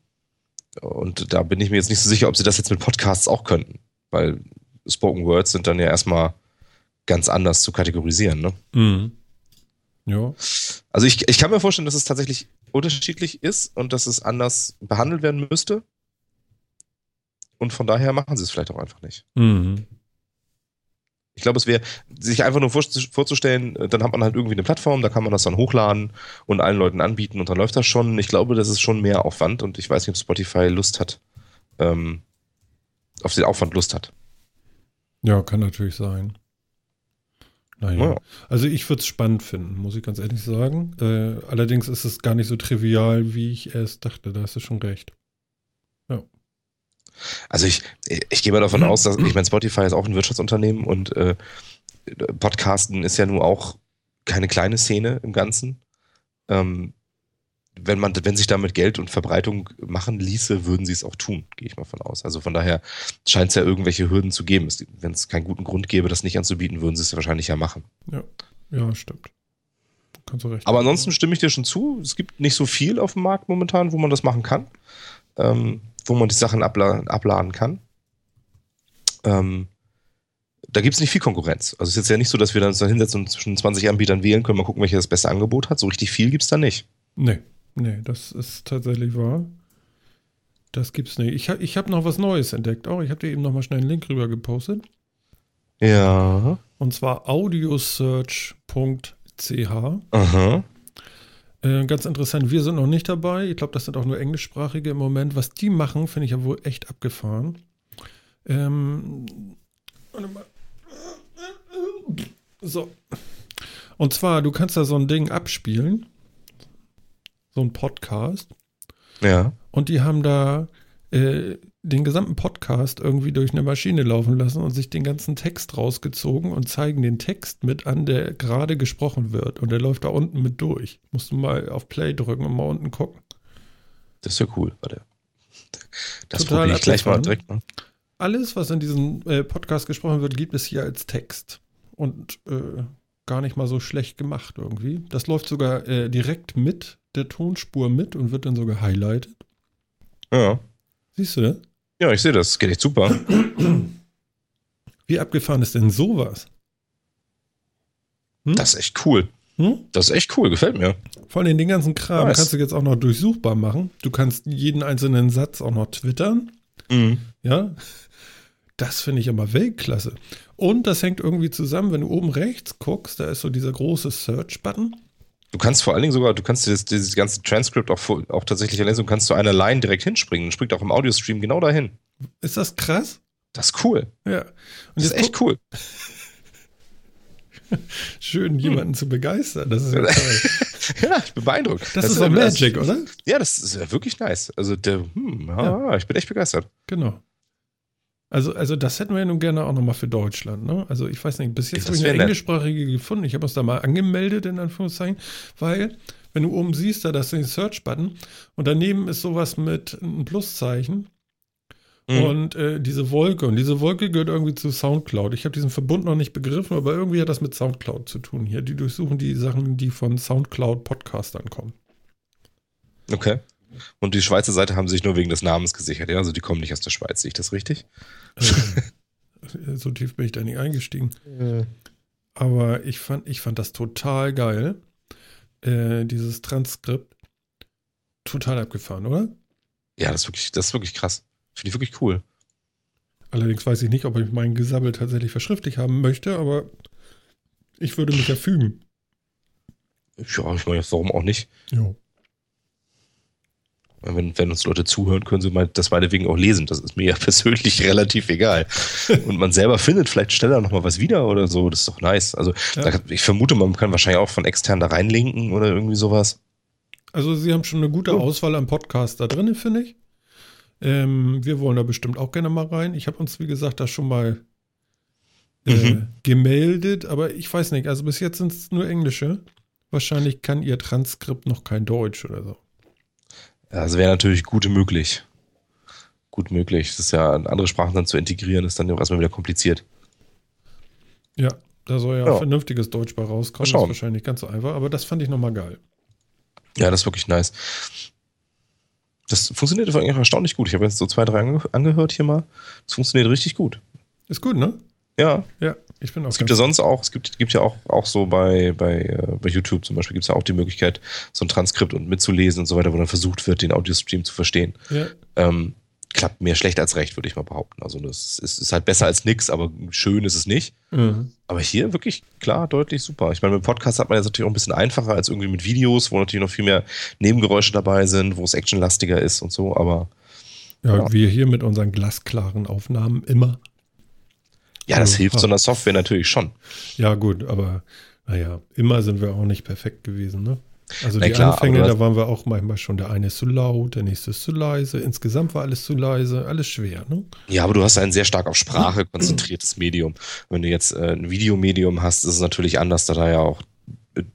B: und da bin ich mir jetzt nicht so sicher, ob sie das jetzt mit Podcasts auch könnten, weil Spoken Words sind dann ja erstmal ganz anders zu kategorisieren. Ne?
A: Mhm. Ja.
B: Also ich, ich kann mir vorstellen, dass es tatsächlich unterschiedlich ist und dass es anders behandelt werden müsste. Und von daher machen sie es vielleicht auch einfach nicht.
A: Mhm.
B: Ich glaube, es wäre, sich einfach nur vor, vorzustellen, äh, dann hat man halt irgendwie eine Plattform, da kann man das dann hochladen und allen Leuten anbieten und dann läuft das schon. Ich glaube, das ist schon mehr Aufwand und ich weiß nicht, ob Spotify Lust hat, ähm, auf den Aufwand Lust hat.
A: Ja, kann natürlich sein. Naja.
B: Ja.
A: Also ich würde es spannend finden, muss ich ganz ehrlich sagen. Äh, allerdings ist es gar nicht so trivial, wie ich erst dachte. Da hast du schon recht.
B: Also ich, ich gehe mal davon aus, dass, ich meine, Spotify ist auch ein Wirtschaftsunternehmen und äh, Podcasten ist ja nun auch keine kleine Szene im Ganzen. Ähm, wenn man, wenn sich damit Geld und Verbreitung machen ließe, würden sie es auch tun, gehe ich mal von aus. Also von daher scheint es ja irgendwelche Hürden zu geben. Wenn es keinen guten Grund gäbe, das nicht anzubieten, würden sie es wahrscheinlich ja machen.
A: Ja, stimmt. Kannst du recht.
B: Aber ansonsten stimme ich dir schon zu. Es gibt nicht so viel auf dem Markt momentan, wo man das machen kann, ähm, wo man die Sachen abla abladen kann. Ähm, da gibt es nicht viel Konkurrenz. Also es ist jetzt ja nicht so, dass wir dann uns da hinsetzen und zwischen 20 Anbietern wählen können, mal gucken, welcher das beste Angebot hat. So richtig viel gibt es da nicht.
A: Nee, nee, das ist tatsächlich wahr. Das gibt's nicht. Ich, ich habe noch was Neues entdeckt. Auch ich habe dir eben noch mal schnell einen Link rüber gepostet.
B: Ja.
A: Und zwar audiosearch.ch.
B: Aha.
A: Äh, ganz interessant, wir sind noch nicht dabei. Ich glaube, das sind auch nur englischsprachige im Moment. Was die machen, finde ich ja wohl echt abgefahren. Ähm. So. Und zwar, du kannst da so ein Ding abspielen. So ein Podcast.
B: Ja.
A: Und die haben da äh, den gesamten Podcast irgendwie durch eine Maschine laufen lassen und sich den ganzen Text rausgezogen und zeigen den Text mit an, der gerade gesprochen wird. Und der läuft da unten mit durch. Musst du mal auf Play drücken und mal unten gucken.
B: Das ist ja cool. Warte. Das
A: Total
B: probiere ich gleich mal direkt mal.
A: Alles, was in diesem äh, Podcast gesprochen wird, gibt es hier als Text. Und äh, gar nicht mal so schlecht gemacht irgendwie. Das läuft sogar äh, direkt mit der Tonspur mit und wird dann so gehighlightet.
B: Ja.
A: Siehst du das?
B: Ja, ich sehe das. Das geht echt super.
A: Wie abgefahren ist denn sowas? Hm?
B: Das ist echt cool.
A: Hm?
B: Das ist echt cool. Gefällt mir.
A: Vor allem den ganzen Kram
B: Nice.
A: kannst du jetzt auch noch durchsuchbar machen. Du kannst jeden einzelnen Satz auch noch twittern.
B: Mhm.
A: Ja. Das finde ich aber Weltklasse. Und das hängt irgendwie zusammen, wenn du oben rechts guckst, da ist so dieser große Search-Button.
B: Du kannst vor allen Dingen sogar, du kannst dieses, dieses ganze Transkript auch, auch tatsächlich lesen und kannst zu einer Line direkt hinspringen. Und springt auch im Audiostream genau dahin.
A: Ist das krass?
B: Das ist cool.
A: Ja. Und
B: Das ist echt cool.
A: schön, jemanden zu begeistern. Das ist ja toll.
B: ja, ich bin beeindruckt.
A: Das, das ist doch Magic, das, oder?
B: Ja, das ist ja wirklich nice. Also, der, hm, ja, ja. ich bin echt begeistert.
A: Genau. Also, also das hätten wir ja nun gerne auch nochmal für Deutschland. Ne? Also ich weiß nicht, bis jetzt habe ich eine englischsprachige gefunden. Ich habe uns da mal angemeldet, in Anführungszeichen, weil, wenn du oben siehst, da das ist den Search-Button und daneben ist sowas mit einem Pluszeichen mhm. und äh, diese Wolke. Und diese Wolke gehört irgendwie zu Soundcloud. Ich habe diesen Verbund noch nicht begriffen, aber irgendwie hat das mit Soundcloud zu tun hier. Die durchsuchen die Sachen, die von Soundcloud-Podcastern kommen.
B: Okay. Und die Schweizer Seite haben sich nur wegen des Namens gesichert, ja? Also die kommen nicht aus der Schweiz, sehe ich das richtig?
A: Äh, so tief bin ich da nicht eingestiegen. Aber ich fand, ich fand das total geil. Äh, dieses Transkript. Total abgefahren, oder?
B: Ja, das ist wirklich, das ist wirklich krass. Finde ich wirklich cool.
A: Allerdings weiß ich nicht, ob ich meinen Gesabbel tatsächlich verschriftlich haben möchte, aber ich würde mich ja fügen.
B: Ja, ich meine, warum auch nicht? Ja. Wenn, wenn uns Leute zuhören, können sie mal das meinetwegen auch lesen. Das ist mir ja persönlich relativ egal. Und man selber findet vielleicht schneller nochmal was wieder oder so. Das ist doch nice. Also ja. da, ich vermute, man kann wahrscheinlich auch von extern da reinlinken oder irgendwie sowas.
A: Also sie haben schon eine gute Auswahl an Podcasts da drin, finde ich. Ähm, wir wollen da bestimmt auch gerne mal rein. Ich habe uns, wie gesagt, da schon mal äh, mhm. gemeldet, aber ich weiß nicht. Also bis jetzt sind es nur englische. Wahrscheinlich kann ihr Transkript noch kein Deutsch oder so.
B: Das wäre natürlich gut möglich. Gut möglich. Das ist ja, andere Sprachen dann zu integrieren, ist dann auch erstmal wieder kompliziert.
A: Ja, da soll ja, ja. vernünftiges Deutsch bei rauskommen. Das ist wahrscheinlich ganz so einfach, aber das fand ich nochmal geil.
B: Ja, das ist wirklich nice. Das funktioniert eigentlich erstaunlich gut. Ich habe jetzt so zwei, drei ange angehört hier mal. Das funktioniert richtig gut.
A: Ist gut, ne?
B: Ja.
A: Ja, ich bin auch.
B: Es gibt ja sonst auch, es gibt, gibt ja auch, auch so bei, bei, äh, bei YouTube zum Beispiel, gibt es ja auch die Möglichkeit, so ein Transkript und mitzulesen und so weiter, wo dann versucht wird, den Audiostream zu verstehen. Ja. Ähm, klappt mehr schlecht als recht, würde ich mal behaupten. Also das ist, ist halt besser als nix, aber schön ist es nicht. Mhm. Aber hier wirklich klar, deutlich super. Ich meine, mit Podcast hat man jetzt natürlich auch ein bisschen einfacher als irgendwie mit Videos, wo natürlich noch viel mehr Nebengeräusche dabei sind, wo es actionlastiger ist und so, aber.
A: Ja, ja. wir hier mit unseren glasklaren Aufnahmen immer.
B: Ja, das also, hilft so einer Software natürlich schon.
A: Ja, gut, aber naja, immer sind wir auch nicht perfekt gewesen, ne? Also Na die klar, Anfänge, da waren wir auch manchmal schon, der eine ist zu laut, der nächste ist zu leise. Insgesamt war alles zu leise, alles schwer, ne?
B: Ja, aber du hast ein sehr stark auf Sprache konzentriertes Medium. Wenn du jetzt äh, ein Videomedium hast, ist es natürlich anders, da da ja auch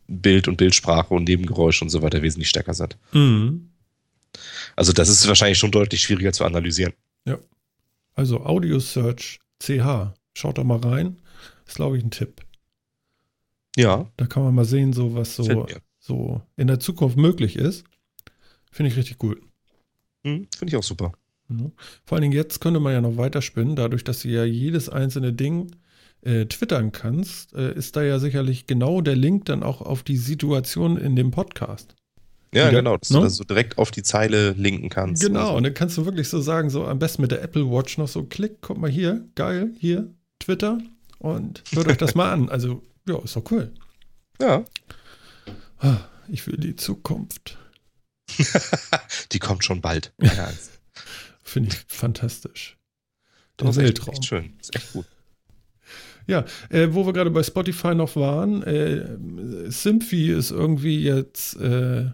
B: Bild und Bildsprache und Nebengeräusche und so weiter wesentlich stärker sind. Mhm. Also das ist wahrscheinlich schon deutlich schwieriger zu analysieren.
A: Ja. Also Audio Search CH Schaut doch mal rein. Ist, glaube ich, ein Tipp.
B: Ja.
A: Da kann man mal sehen, so was so, so in der Zukunft möglich ist. Finde ich richtig cool.
B: Hm, Finde ich auch super.
A: Mhm. Vor allen Dingen jetzt könnte man ja noch weiterspinnen, dadurch, dass du ja jedes einzelne Ding äh, twittern kannst, äh, ist da ja sicherlich genau der Link dann auch auf die Situation in dem Podcast.
B: Ja, genau, dass ne? du das so direkt auf die Zeile linken kannst.
A: Genau, und dann kannst du wirklich so sagen, so am besten mit der Apple Watch noch so, klick, guck mal hier, geil, hier, Twitter und hört euch das mal an. Also, ja, ist doch cool.
B: Ja.
A: Ah, ich will die Zukunft.
B: die kommt schon bald.
A: Ja. Finde ich fantastisch.
B: Der das ist Weltraum. Echt, echt schön. Das ist echt gut.
A: Ja, äh, wo wir gerade bei Spotify noch waren, äh, Symphy ist irgendwie jetzt äh,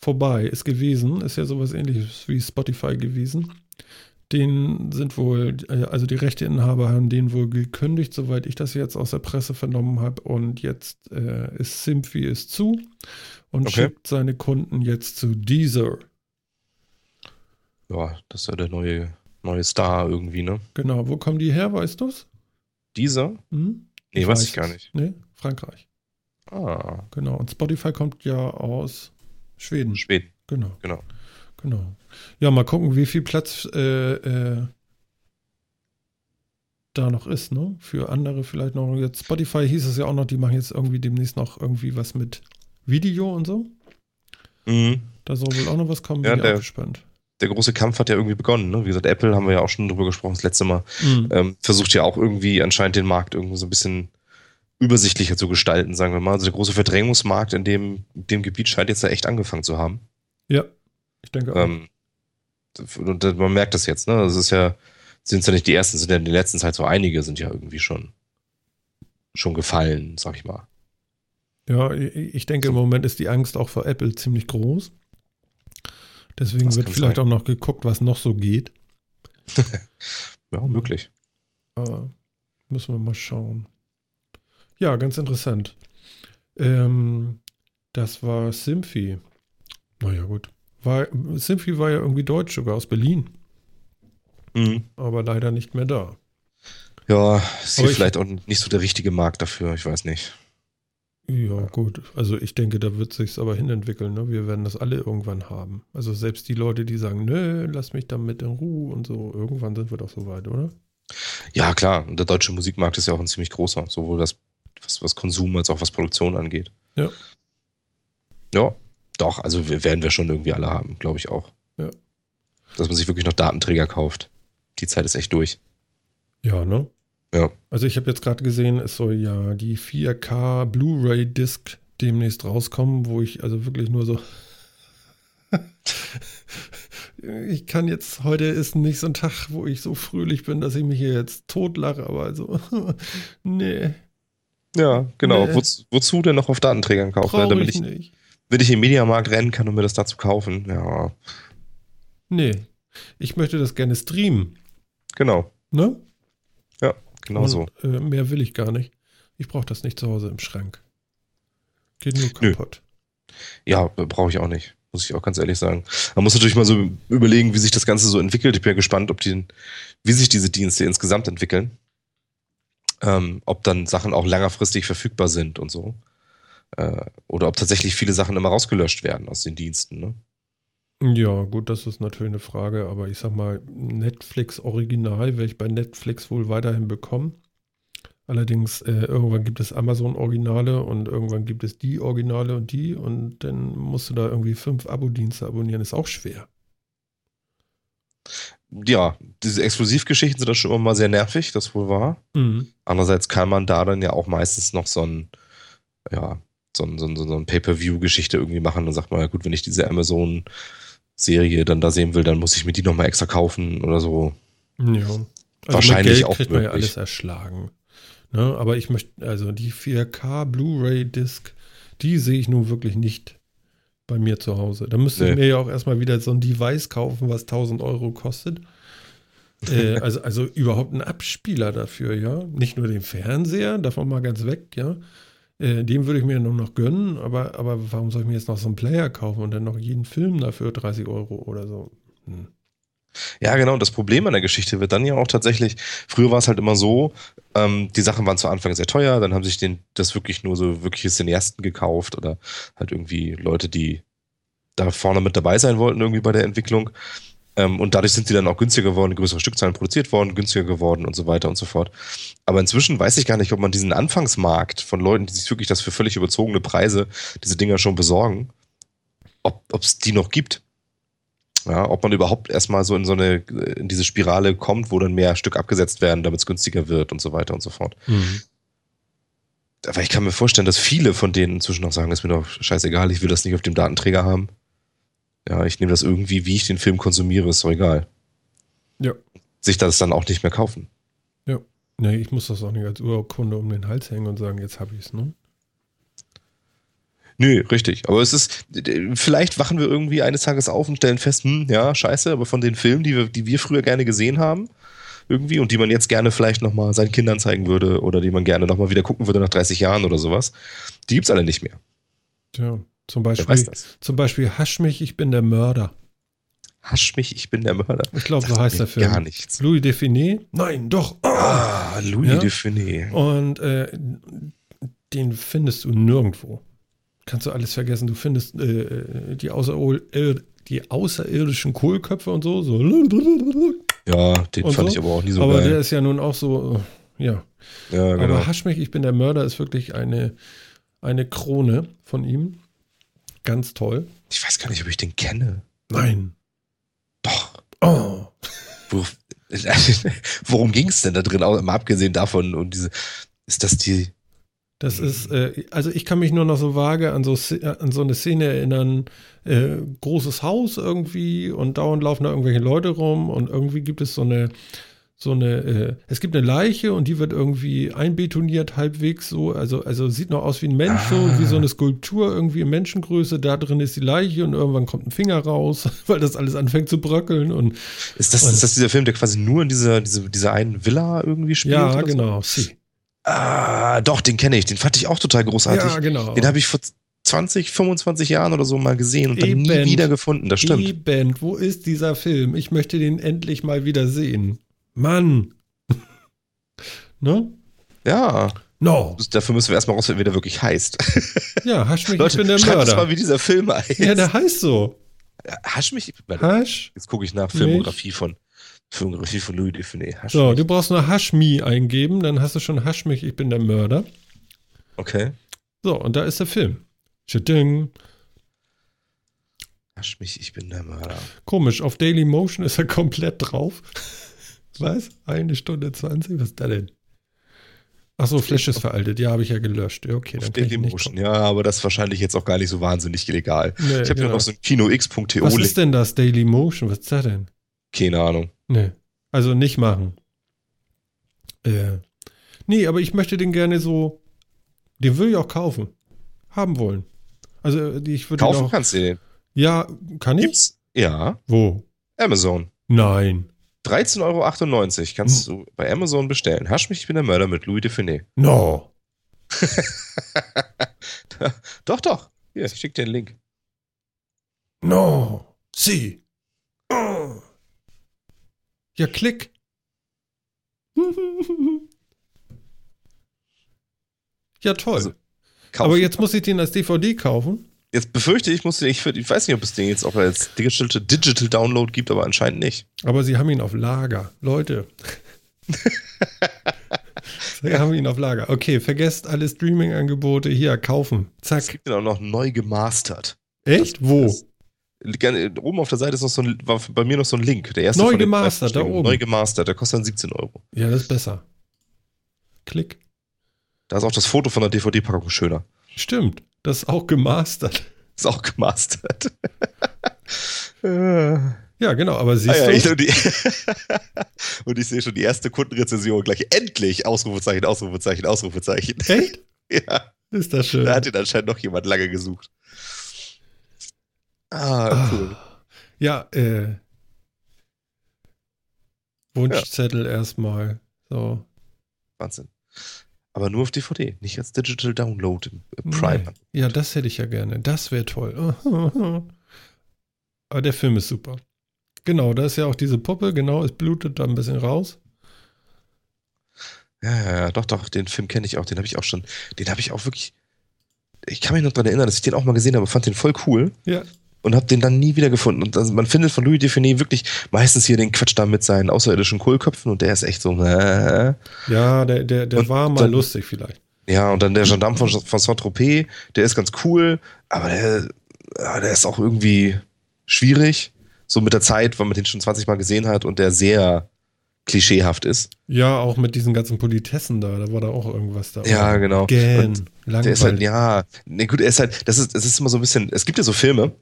A: vorbei, ist gewesen, ist ja sowas ähnliches wie Spotify gewesen. Den sind wohl, also die Rechteinhaber haben den wohl gekündigt, soweit ich das jetzt aus der Presse vernommen habe. Und jetzt äh, ist Symphy ist zu und okay. schickt seine Kunden jetzt zu Deezer.
B: Ja, das ist ja der neue, neue Star irgendwie, ne?
A: Genau, wo kommen die her, weißt du es?
B: Deezer? Hm? Nee, ich weiß ich gar nicht.
A: Nee, Frankreich. Ah. Genau, und Spotify kommt ja aus Schweden.
B: Schweden.
A: Genau.
B: Genau.
A: Genau. Ja, mal gucken, wie viel Platz äh, äh, da noch ist, ne? Für andere vielleicht noch. Jetzt Spotify hieß es ja auch noch, die machen jetzt irgendwie demnächst noch irgendwie was mit Video und so. Mhm. Da soll wohl auch noch was kommen,
B: bin ja, ich der, auch gespannt. Der große Kampf hat ja irgendwie begonnen, ne? Wie gesagt, Apple haben wir ja auch schon drüber gesprochen, das letzte Mal. Mhm. Ähm, versucht ja auch irgendwie anscheinend den Markt irgendwie so ein bisschen übersichtlicher zu gestalten, sagen wir mal. Also der große Verdrängungsmarkt in dem, dem Gebiet scheint jetzt ja echt angefangen zu haben.
A: Ja. Ich denke auch. Ähm,
B: und man merkt das jetzt, ne? Das ist ja, sind ja nicht die ersten, sind ja in der letzten Zeit so einige, sind ja irgendwie schon, schon gefallen, sag ich mal.
A: Ja, ich denke, im Moment ist die Angst auch vor Apple ziemlich groß. Deswegen
B: Das
A: wird vielleicht
B: sein.
A: auch noch geguckt, was noch so geht.
B: Ja, möglich.
A: Aber müssen wir mal schauen. Ja, ganz interessant. Ähm, das war Symphi. Naja, gut. War, Symphi war ja irgendwie deutsch, sogar aus Berlin,
B: Mhm.
A: aber leider nicht mehr da.
B: Ja, ist hier
A: ich-
B: vielleicht auch nicht so der richtige Markt dafür, ich weiß nicht.
A: Ja, gut. Also ich denke, da wird sich's aber hinentwickeln. Ne? Wir werden das alle irgendwann haben. Also selbst die Leute, die sagen, nö, lass mich damit in Ruhe und so, irgendwann sind wir doch soweit, oder?
B: Ja, klar, und der deutsche Musikmarkt ist ja auch ein ziemlich großer, sowohl was, was, was Konsum als auch was Produktion angeht.
A: Ja.
B: Ja, doch, also werden wir schon irgendwie alle haben, glaube ich auch.
A: Ja.
B: Dass man sich wirklich noch Datenträger kauft. Die Zeit ist echt durch.
A: Ja, ne?
B: Ja.
A: Also ich habe jetzt gerade gesehen, es soll ja die 4K Blu-ray-Disc demnächst rauskommen, wo ich also wirklich nur so. ich kann jetzt, heute ist nicht so ein Tag, wo ich so fröhlich bin, dass ich mich hier jetzt totlache, aber also, nee,
B: Ja, genau.
A: Nee.
B: Wozu, wozu denn noch auf Datenträgern kaufen? Ne? Damit
A: ich
B: ich,
A: nicht.
B: Wenn ich im Mediamarkt rennen kann, um mir das da zu kaufen. Ja,
A: Nee, ich möchte das gerne streamen,
B: genau.
A: ne?
B: Genau so.
A: Und, äh, mehr will ich gar nicht. Ich brauche das nicht zu Hause im Schrank. Geht nur
B: Nö.
A: kaputt.
B: Ja, brauche ich auch nicht. Muss ich auch ganz ehrlich sagen. Man muss natürlich mal so überlegen, wie sich das Ganze so entwickelt. Ich bin ja gespannt, ob die, wie sich diese Dienste insgesamt entwickeln. Ähm, ob dann Sachen auch längerfristig verfügbar sind und so. Äh, oder ob tatsächlich viele Sachen immer rausgelöscht werden aus den Diensten. Ne?
A: Ja, gut, das ist natürlich eine Frage, aber ich sag mal, Netflix Original werde ich bei Netflix wohl weiterhin bekommen. Allerdings, äh, irgendwann gibt es Amazon Originale und irgendwann gibt es die Originale und die und dann musst du da irgendwie fünf Abo-Dienste abonnieren, ist auch schwer.
B: Ja, diese Exklusivgeschichten sind dann schon immer mal sehr nervig, das wohl wahr. Andererseits kann man da dann ja auch meistens noch so ein, ja, so ein, so ein, so ein Pay-Per-View-Geschichte irgendwie machen. Dann sagt ja gut, wenn ich diese Amazon-Serie dann da sehen will, dann muss ich mir die nochmal extra kaufen oder so.
A: Ja. Also
B: Wahrscheinlich auch
A: kriegt man ja
B: möglich.
A: alles erschlagen. Ne? Aber ich möchte, also die 4K Blu-ray-Disc, die sehe ich nun wirklich nicht bei mir zu Hause. Da müsste ich
B: Nee.
A: mir ja auch erstmal wieder so ein Device kaufen, was 1000 Euro kostet. äh, also, also überhaupt ein Abspieler dafür, ja. Nicht nur den Fernseher, davon mal ganz weg, ja. Äh, den würde ich mir nur noch gönnen, aber, aber warum soll ich mir jetzt noch so einen Player kaufen und dann noch jeden Film dafür 30 Euro oder so? Hm.
B: Ja, genau. Und das Problem an der Geschichte wird dann ja auch tatsächlich, früher war es halt immer so, ähm, die Sachen waren zu Anfang sehr teuer, dann haben sich den, das wirklich nur so wirkliche Cineasten gekauft oder halt irgendwie Leute, die da vorne mit dabei sein wollten, irgendwie bei der Entwicklung. Ähm, und dadurch sind sie dann auch günstiger geworden, größere Stückzahlen produziert worden, günstiger geworden und so weiter und so fort. Aber inzwischen weiß ich gar nicht, ob man diesen Anfangsmarkt von Leuten, die sich wirklich das für völlig überzogene Preise, diese Dinger schon besorgen, ob es die noch gibt. Ja, ob man überhaupt erstmal so in so eine, in diese Spirale kommt, wo dann mehr Stück abgesetzt werden, damit es günstiger wird und so weiter und so fort.
A: Mhm.
B: Aber ich kann mir vorstellen, dass viele von denen inzwischen noch sagen, ist mir doch scheißegal, ich will das nicht auf dem Datenträger haben. Ja, ich nehme das irgendwie, wie ich den Film konsumiere, ist doch egal.
A: Ja.
B: Sich das dann auch nicht mehr kaufen.
A: Nee, ich muss das auch nicht als Urkunde um den Hals hängen und sagen, jetzt habe ich es, ne?
B: Nö, richtig. Aber es ist, vielleicht wachen wir irgendwie eines Tages auf und stellen fest, hm, ja, scheiße, aber von den Filmen, die wir, die wir früher gerne gesehen haben, irgendwie und die man jetzt gerne vielleicht nochmal seinen Kindern zeigen würde oder die man gerne nochmal wieder gucken würde nach 30 Jahren oder sowas, die gibt's alle nicht mehr.
A: Tja, zum Beispiel, zum Beispiel Hasch mich, ich bin der Mörder.
B: Hasch mich, ich bin der Mörder.
A: Ich glaube, so heißt der Film.
B: Gar nichts.
A: Louis Define? Nein, doch. Oh.
B: Ah, Louis
A: Ja?
B: Define.
A: Und äh, den findest du nirgendwo. Kannst du alles vergessen. Du findest äh, die, außerol- ir- die außerirdischen Kohlköpfe und so. so.
B: Ja, den
A: Und
B: fand
A: so?
B: ich aber auch nie so
A: Aber
B: geil.
A: der ist ja nun auch so, äh, ja.
B: ja, genau.
A: Aber Hasch mich, ich bin der Mörder ist wirklich eine, eine Krone von ihm. Ganz toll.
B: ich weiß gar nicht, ob ich den kenne.
A: Nein.
B: Doch.
A: Oh.
B: Wo, worum ging es denn da drin? Auch Mal abgesehen davon und diese, ist das die,
A: Das ist, äh, also ich kann mich nur noch so vage an so, Sz- an so eine Szene erinnern, äh, großes Haus irgendwie und dauernd laufen da irgendwelche Leute rum und irgendwie gibt es so eine, so eine, äh, es gibt eine Leiche und die wird irgendwie einbetoniert halbwegs so, also, also sieht noch aus wie ein Mensch,
B: Ah.
A: so wie so eine Skulptur irgendwie in Menschengröße, da drin ist die Leiche und irgendwann kommt ein Finger raus, weil das alles anfängt zu bröckeln und
B: Ist das,
A: Und-
B: ist das dieser Film, der quasi nur in dieser, dieser, dieser einen Villa irgendwie spielt?
A: ja,
B: so?
A: genau, sie.
B: Ah, doch, den kenne ich. Den fand ich auch total großartig.
A: Ja, genau.
B: Den habe ich vor 20, 25 Jahren oder so mal gesehen und dann nie
A: Eben.
B: wieder gefunden. Das stimmt.
A: Eben, wo ist dieser Film? Ich möchte den endlich mal wieder sehen. Mann. ne?
B: Ja.
A: No.
B: Dafür müssen wir erstmal rausfinden, wie der wirklich heißt.
A: Ja, hasch mich,
B: Leute,
A: ich bin der
B: schreibt uns mal,
A: Mörder.
B: wie dieser Film heißt.
A: Ja, der heißt so.
B: Hasch mich. Warte,
A: Hasch.
B: Jetzt gucke ich nach Filmografie von Filmografie von Louis Dufiné. Hasch
A: So,
B: mich.
A: du brauchst nur Hasch me eingeben, dann hast du schon Hasch mich, ich bin der Mörder.
B: Okay.
A: So, und da ist der Film. Tschüding.
B: Hasch mich, ich bin der Mörder.
A: Komisch, auf Daily Motion ist er komplett drauf. Was? Eine Stunde 20? Was ist da denn? Achso, Flash ist veraltet. Ja, habe ich ja gelöscht. Ja, okay, dann kann gucken.
B: Ja, aber das ist wahrscheinlich jetzt auch gar nicht so wahnsinnig illegal.
A: Nee,
B: ich habe
A: genau.
B: ja noch so ein kinox.to
A: Was ist denn das Daily Motion? Was ist das denn?
B: Keine Ahnung.
A: Nee. Also nicht machen. Äh. Nee, aber ich möchte den gerne so. Den würde ich auch kaufen. Haben wollen. Also ich würde
B: Kaufen
A: auch.
B: kannst du den.
A: Ja, kann ich?
B: Gibt's? Ja.
A: Wo?
B: Amazon.
A: Nein.
B: 13,98 Euro kannst
A: Hm.
B: du bei Amazon bestellen. Hasch mich, ich bin der Mörder mit Louis Dufiné.
A: No.
B: Doch, doch. Hier, ich schick dir den Link.
A: No. Sie. Oh. Ja, klick. ja, toll.
B: Also.
A: Aber jetzt muss ich den als DVD kaufen.
B: Jetzt befürchte ich, musste ich, ich weiß nicht, ob es den jetzt auch als Digital, Digital Download gibt, aber anscheinend nicht.
A: Aber sie haben ihn auf Lager. Leute. sie haben ihn auf Lager. Okay, vergesst alle Streaming-Angebote. Hier, kaufen.
B: Es
A: Zack.
B: gibt den auch noch neu gemastert.
A: Echt? Wo?
B: Das- Oben auf der Seite ist noch so ein, war bei mir noch so ein Link. Der erste
A: Neu gemastert, da oben.
B: Neu gemastert, der kostet dann 17 Euro.
A: Ja, das ist besser. Klick.
B: Da ist auch das Foto von der DVD-Packung schöner.
A: Stimmt. Das ist auch gemastert.
B: Ist auch gemastert. ah,
A: Ja, genau. Aber siehst
B: ja,
A: du?
B: ich, und, ich sehe schon die erste Kundenrezension gleich. Endlich! Ausrufezeichen, Ausrufezeichen, Ausrufezeichen.
A: Echt?
B: Ja,
A: Ist das schön.
B: da hat ihn anscheinend noch jemand lange gesucht. Ah, cool.
A: Ah, ja, äh. Wunschzettel erstmal. So.
B: Wahnsinn. Aber nur auf DVD, nicht als Digital Download im im Prime.
A: Nee. Ja, das hätte ich ja gerne. Das wäre toll. Aber der Film ist super. Genau, da ist ja auch diese Puppe, genau, es blutet da ein bisschen raus.
B: Ja, ja, ja, doch, doch, den Film kenne ich auch, den habe ich auch schon, den habe ich auch wirklich, ich kann mich noch daran erinnern, dass ich den auch mal gesehen habe, fand den voll cool
A: Ja.
B: Und habe den dann nie wieder gefunden. Und also man findet von Louis Define wirklich meistens hier den Quatsch da mit seinen außerirdischen Kohlköpfen und der ist echt so, äh,
A: Ja, der, der, der
B: Und
A: war mal
B: dann-
A: lustig vielleicht.
B: ja, und dann der Gendarme von, von Saint-Tropez, der ist ganz cool, aber der, der ist auch irgendwie schwierig, so mit der Zeit, weil man den schon 20 Mal gesehen hat und der sehr klischeehaft ist.
A: Ja, auch mit diesen ganzen Politessen da, da war da auch irgendwas da.
B: Ja, genau.
A: Gähn.
B: Der ist halt, ja, ne, gut, er ist halt, das ist, das ist immer so ein bisschen, es gibt ja so Filme,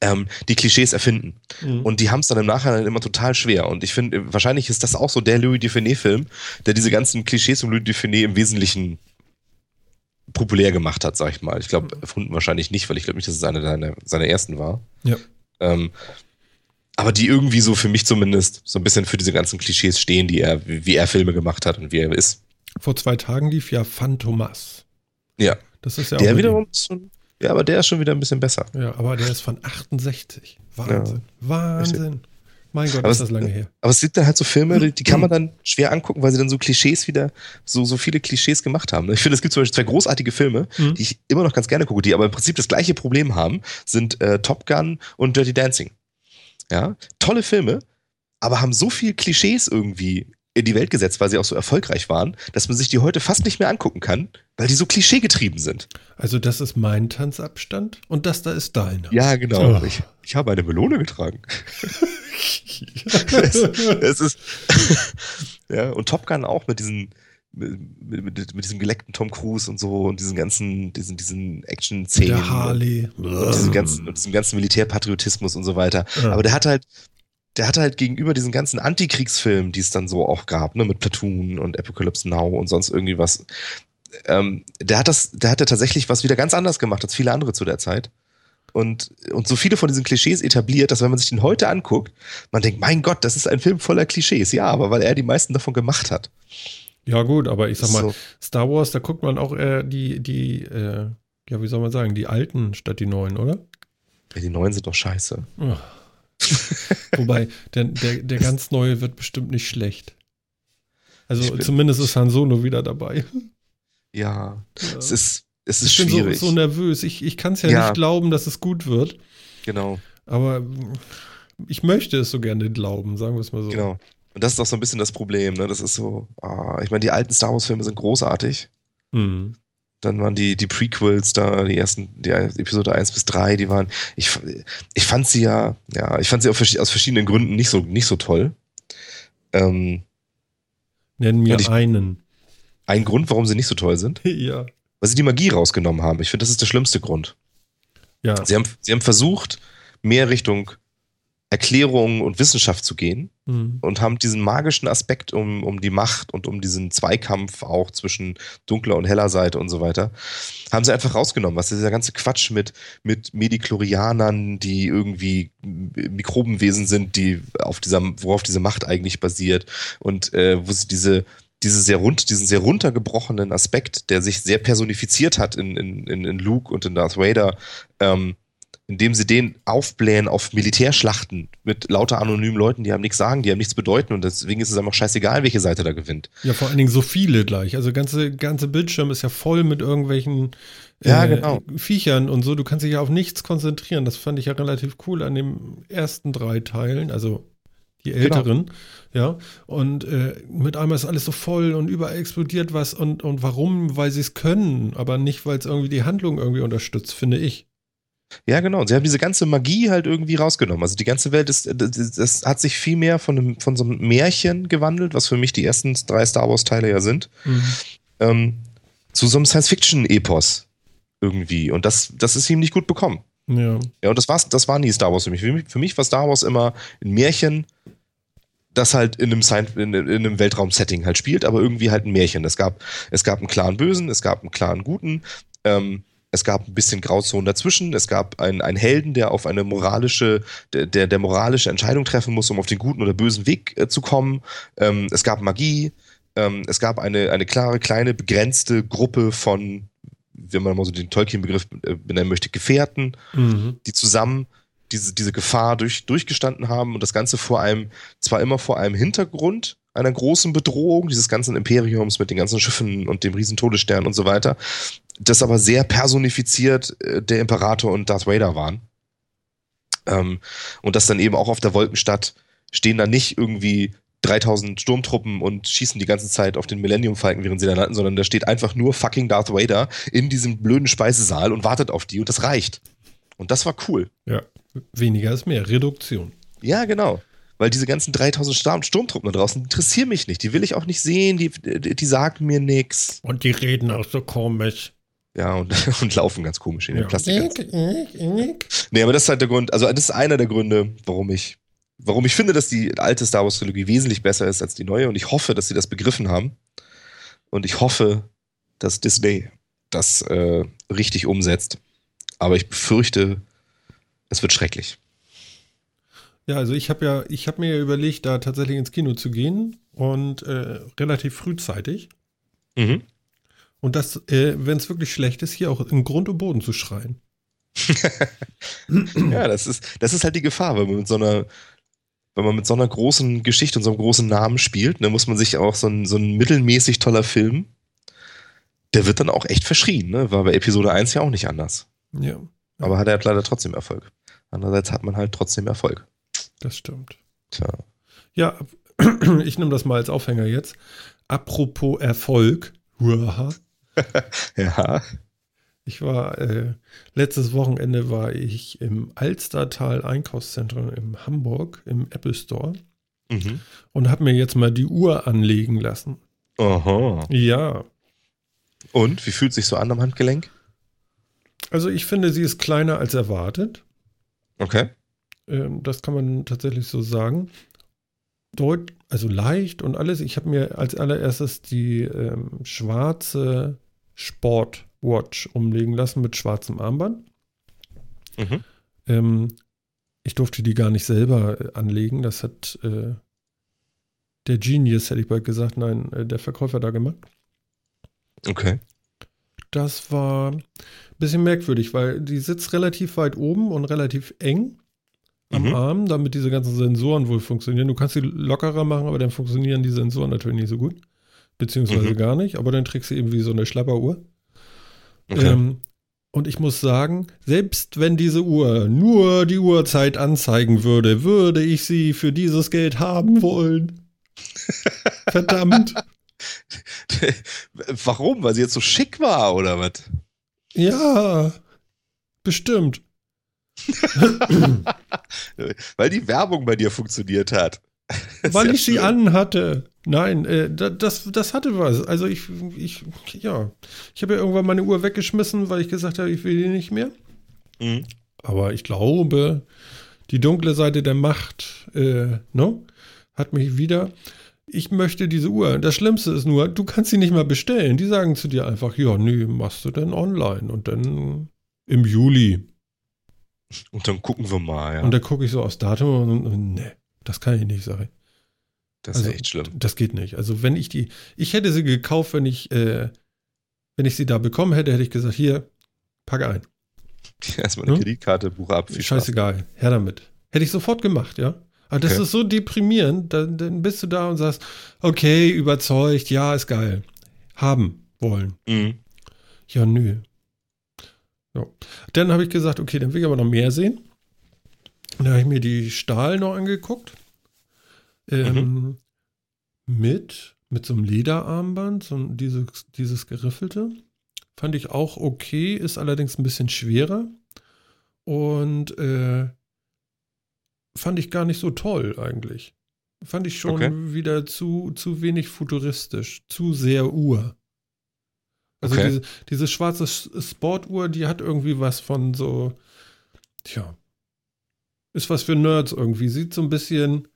B: ähm, die Klischees erfinden.
A: Mhm.
B: Und die haben es dann im Nachhinein immer total schwer. Und ich finde, wahrscheinlich ist das auch so der Louis Dufiné-Film, der diese ganzen Klischees um Louis Dufiné im Wesentlichen populär gemacht hat, sag ich mal. Ich glaube, erfunden wahrscheinlich nicht, weil ich glaube nicht, dass es eine seiner, seiner ersten war.
A: Ja.
B: Ähm, aber die irgendwie so für mich zumindest so ein bisschen für diese ganzen Klischees stehen, die er, wie er Filme gemacht hat und wie er ist.
A: Vor zwei Tagen lief ja Phantomas.
B: Ja.
A: Das ist ja
B: der
A: auch mit
B: wiederum ist schon, ja, aber der ist schon wieder ein bisschen besser.
A: Ja, aber der ist von 68. Wahnsinn.
B: Ja.
A: Wahnsinn. Mein Gott,
B: Aber
A: ist das lange her.
B: Aber es gibt dann halt so Filme, die, die kann man dann schwer angucken, weil sie dann so Klischees wieder, so, so viele Klischees gemacht haben. Ich finde, es gibt zum Beispiel zwei großartige Filme,
A: Mhm.
B: die ich immer noch ganz gerne gucke, die aber im Prinzip das gleiche Problem haben, sind äh, Top Gun und Dirty Dancing. Ja, tolle Filme, aber haben so viel Klischees irgendwie in die Welt gesetzt, weil sie auch so erfolgreich waren, dass man sich die heute fast nicht mehr angucken kann, weil die so klischeegetrieben sind.
A: Also, das ist mein Tanzabstand und das da ist deiner.
B: Ja, genau.
A: Oh.
B: Ich, ich habe eine Melone getragen. es, es ist ja und Top Gun auch mit diesen mit, mit, mit diesem geleckten Tom Cruise und so und diesen ganzen diesen diesen Action Szenen
A: Der Harley.
B: und diesem ganzen und diesem ganzen Militärpatriotismus und so weiter.
A: Ja.
B: Aber der hat halt der hatte halt gegenüber diesen ganzen Antikriegsfilmen, die es dann so auch gab, ne, mit Platoon und Apocalypse Now und sonst irgendwie was, ähm, der hat das, der hatte tatsächlich was wieder ganz anders gemacht als viele andere zu der Zeit. Und, und so viele von diesen Klischees etabliert, dass wenn man sich den heute anguckt, man denkt, mein Gott, das ist ein Film voller Klischees. Ja, aber weil er die meisten davon gemacht hat.
A: Ja, gut, aber ich sag mal, so. Star Wars, da guckt man auch eher die, die, äh, ja, wie soll man sagen, die alten statt die neuen, oder?
B: Ja, die neuen sind doch scheiße. Oh.
A: Wobei, der, der, der ganz neue wird bestimmt nicht schlecht. Also zumindest ist Han Solo wieder dabei.
B: Ja, ja. es ist, es ist ich schwierig.
A: bin so, so nervös. Ich, ich kann es ja, ja, nicht glauben, dass es gut wird.
B: Genau.
A: Aber ich möchte es so gerne glauben, sagen wir es mal so.
B: Genau. Und das ist auch so ein bisschen das Problem. Ne? Das ist so, ah, ich meine, die alten Star Wars-Filme sind großartig. Mhm. Dann waren die, die Prequels da, die ersten, die Episode 1 bis 3, die waren, ich, ich fand sie ja, ja, ich fand sie aus verschiedenen Gründen nicht so, nicht so toll. Ähm,
A: Nenn mir ich, einen.
B: Ein Grund, warum sie nicht so toll sind?
A: ja.
B: Weil sie die Magie rausgenommen haben. Ich finde, das ist der schlimmste Grund.
A: Ja.
B: Sie haben, sie haben versucht, mehr Richtung Erklärung und Wissenschaft zu gehen mhm. und haben diesen magischen Aspekt um, um die Macht und um diesen Zweikampf auch zwischen dunkler und heller Seite und so weiter, haben sie einfach rausgenommen. Was ist dieser ganze Quatsch mit, mit Mediklorianern, die irgendwie Mikrobenwesen sind, die auf dieser, worauf diese Macht eigentlich basiert und äh, wo sie diese diese sehr rund, diesen sehr runtergebrochenen Aspekt, der sich sehr personifiziert hat in, in, in Luke und in Darth Vader, ähm, indem sie den aufblähen auf Militärschlachten mit lauter anonymen Leuten, die haben nichts sagen, die haben nichts bedeuten und deswegen ist es einfach scheißegal, welche Seite da gewinnt.
A: Ja, vor allen Dingen so viele gleich. Also ganze ganze Bildschirm ist ja voll mit irgendwelchen
B: äh, ja, genau.
A: Viechern und so. Du kannst dich ja auf nichts konzentrieren. Das fand ich ja relativ cool an den ersten drei Teilen, also die genau. älteren, genau. ja. Und äh, mit einmal ist alles so voll und überall explodiert was und, und warum? Weil sie es können, aber nicht, weil es irgendwie die Handlung irgendwie unterstützt, finde ich.
B: Ja, genau. Und sie haben diese ganze Magie halt irgendwie rausgenommen. Also die ganze Welt ist, das, das hat sich viel mehr von, einem, von so einem Märchen gewandelt, was für mich die ersten drei Star Wars-Teile ja sind, mhm. ähm, zu so einem Science-Fiction-Epos irgendwie. Und das, das ist ihm nicht gut bekommen.
A: Ja.
B: Ja, und das, war's, das war nie Star Wars für mich. Für mich, für mich war Star Wars immer ein Märchen, das halt in einem, in, in einem Weltraum-Setting halt spielt, aber irgendwie halt ein Märchen. Es gab, es gab einen klaren Bösen, es gab einen klaren Guten. Ähm, es gab ein bisschen Grauzonen dazwischen. Es gab einen, einen Helden, der auf eine moralische, der, der, moralische Entscheidung treffen muss, um auf den guten oder bösen Weg äh, zu kommen. Ähm, es gab Magie. Ähm, es gab eine, eine klare, kleine, begrenzte Gruppe von, wenn man mal so den Tolkien-Begriff äh, benennen möchte, Gefährten, mhm. die zusammen diese, diese Gefahr durch, durchgestanden haben und das Ganze vor einem, zwar immer vor einem Hintergrund einer großen Bedrohung dieses ganzen Imperiums mit den ganzen Schiffen und dem riesen Todesstern und so weiter, das aber sehr personifiziert äh, der Imperator und Darth Vader waren. Ähm, und das dann eben auch auf der Wolkenstadt stehen da nicht irgendwie 3000 Sturmtruppen und schießen die ganze Zeit auf den Millennium Falken, während sie da landen, sondern da steht einfach nur fucking Darth Vader in diesem blöden Speisesaal und wartet auf die und das reicht. Und das war cool.
A: Ja, weniger ist mehr. Reduktion.
B: Ja, genau. Weil diese ganzen 3000 Sturm Sturmtruppen da draußen interessieren mich nicht. Die will ich auch nicht sehen. Die, die, die sagen mir nichts.
A: Und die reden auch so komisch.
B: Ja, und, und laufen ganz komisch in den ja. Plastik. nee, aber das ist halt der Grund, also das ist einer der Gründe, warum ich, warum ich finde, dass die alte Star Wars Trilogie wesentlich besser ist als die neue und ich hoffe, dass sie das begriffen haben. Und ich hoffe, dass Disney das äh, richtig umsetzt. Aber ich befürchte, es wird schrecklich.
A: Ja, also ich habe ja, ich habe mir ja überlegt, da tatsächlich ins Kino zu gehen und äh, relativ frühzeitig. Mhm. Und das, äh, wenn es wirklich schlecht ist, hier auch im Grund und Boden zu schreien.
B: ja, das ist, das ist halt die Gefahr, wenn man mit so einer, wenn man mit so einer großen Geschichte und so einem großen Namen spielt, dann muss man sich auch so ein, so ein mittelmäßig toller Film, der wird dann auch echt verschrien, ne? War bei Episode 1 ja auch nicht anders.
A: Ja.
B: Aber hat er halt leider trotzdem Erfolg. Andererseits hat man halt trotzdem Erfolg.
A: Das stimmt.
B: Tja.
A: Ja, ich nehme das mal als Aufhänger jetzt. Apropos Erfolg. Huaha.
B: ja.
A: Ich war, äh, letztes Wochenende war ich im Alstertal Einkaufszentrum in Hamburg im Apple Store mhm. und habe mir jetzt mal die Uhr anlegen lassen.
B: Aha.
A: Ja.
B: Und wie fühlt sich so an am Handgelenk?
A: Also ich finde, sie ist kleiner als erwartet.
B: Okay.
A: Ähm, das kann man tatsächlich so sagen. Deut also leicht und alles. Ich habe mir als allererstes die ähm, schwarze Sportwatch umlegen lassen mit schwarzem Armband.
B: Mhm.
A: Ähm, ich durfte die gar nicht selber äh, anlegen. Das hat äh, der Genius, hätte ich bald gesagt, nein, äh, der Verkäufer da gemacht.
B: Okay.
A: Das war ein bisschen merkwürdig, weil die sitzt relativ weit oben und relativ eng am
B: Mhm.
A: Arm, damit diese ganzen Sensoren wohl funktionieren. Du kannst sie lockerer machen, aber dann funktionieren die Sensoren natürlich nicht so gut. Beziehungsweise
B: Mhm.
A: gar nicht, aber dann trägst du eben wie so eine Schlapperuhr.
B: Okay.
A: Ähm, und ich muss sagen, selbst wenn diese Uhr nur die Uhrzeit anzeigen würde, würde ich sie für dieses Geld haben wollen. Verdammt.
B: Warum? Weil sie jetzt so schick war, oder was?
A: Ja, bestimmt.
B: Weil die Werbung bei dir funktioniert hat.
A: Weil ich sie anhatte. Nein, äh, da- das, das hatte was. Also ich, ich, ja, ich habe ja irgendwann meine Uhr weggeschmissen, weil ich gesagt habe, ich will die nicht mehr.
B: Mhm.
A: Aber ich glaube, die dunkle Seite der Macht, äh, ne, hat mich wieder. Ich möchte diese Uhr. Das Schlimmste ist nur, du kannst sie nicht mal bestellen. Die sagen zu dir einfach, ja, nö, machst du denn online und dann im Juli.
B: Und dann gucken wir mal, ja.
A: Und da gucke ich so aufs Datum und, und nee, das kann ich nicht, sage ich.
B: das ist
A: also-
B: echt schlimm.
A: Das geht nicht. Also wenn ich die, ich hätte sie gekauft, wenn ich, äh, wenn ich sie da bekommen hätte, hätte ich gesagt, hier, packe ein.
B: Erstmal eine
A: Hm?
B: Kreditkarte, Buche ab. Viel Spaß.
A: Scheißegal, her damit. Hätte ich sofort gemacht, ja. Aber das
B: Okay.
A: ist so deprimierend, dann, dann bist du da und sagst, okay, überzeugt, ja, ist geil. Haben wollen.
B: Mhm.
A: Ja, nö. Ja. Dann habe ich gesagt, okay, dann will ich aber noch mehr sehen. Und dann habe ich mir die Stahl noch angeguckt. Ähm, mit, mit so einem Lederarmband, so dieses, dieses geriffelte. Fand ich auch okay, ist allerdings ein bisschen schwerer. Und äh, fand ich gar nicht so toll eigentlich. Fand ich schon
B: Okay.
A: wieder zu, zu wenig futuristisch, zu sehr Uhr. Also
B: Okay.
A: diese, diese schwarze Sportuhr, die hat irgendwie was von so, tja, ist was für Nerds irgendwie. Sieht so ein bisschen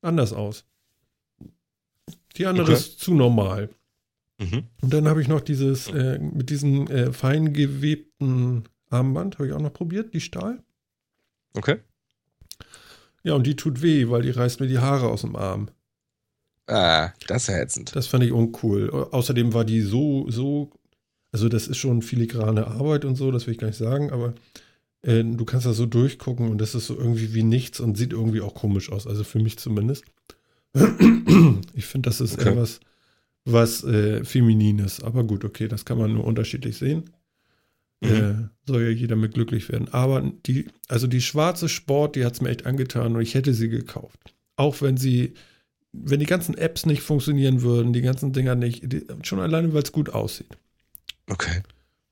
A: anders aus. Die andere
B: Okay.
A: ist zu normal.
B: Mhm.
A: Und dann habe ich noch dieses, äh, mit diesem äh, fein gewebten Armband, habe ich auch noch probiert, die Stahl.
B: Okay.
A: Ja, und die tut weh, weil die reißt mir die Haare aus dem Arm.
B: Ah, das ist ja ätzend.
A: Das fand ich uncool. Au- Außerdem war die so, so, also das ist schon filigrane Arbeit und so, das will ich gar nicht sagen, aber äh, du kannst da so durchgucken und das ist so irgendwie wie nichts und sieht irgendwie auch komisch aus, also für mich zumindest. Ich finde, das ist
B: Okay.
A: eher was, was äh, Feminines, aber gut, okay, das kann man nur unterschiedlich sehen.
B: Mhm.
A: Äh, soll ja jeder mit glücklich werden. Aber die, also die schwarze Sport, die hat es mir echt angetan und ich hätte sie gekauft. Auch wenn sie, wenn die ganzen Apps nicht funktionieren würden, die ganzen Dinger nicht, die, schon alleine, weil es gut aussieht.
B: Okay.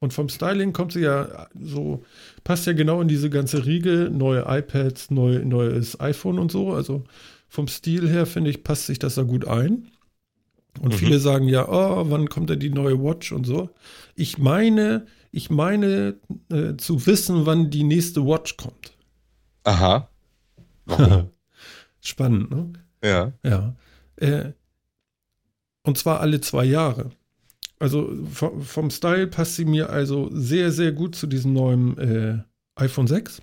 A: Und vom Styling kommt sie ja so, passt ja genau in diese ganze Riege, neue iPads, neu, neues iPhone und so. Also vom Stil her, finde ich, passt sich das da gut ein. Und
B: Mhm.
A: viele sagen ja, oh, wann kommt denn die neue Watch und so. Ich meine, ich meine äh, zu wissen, wann die nächste Watch kommt.
B: Aha. Warum?
A: Spannend, ne?
B: ja.
A: Ja. Äh, und zwar alle zwei Jahre. Also vom, vom Style passt sie mir also sehr, sehr gut zu diesem neuen äh, iPhone 6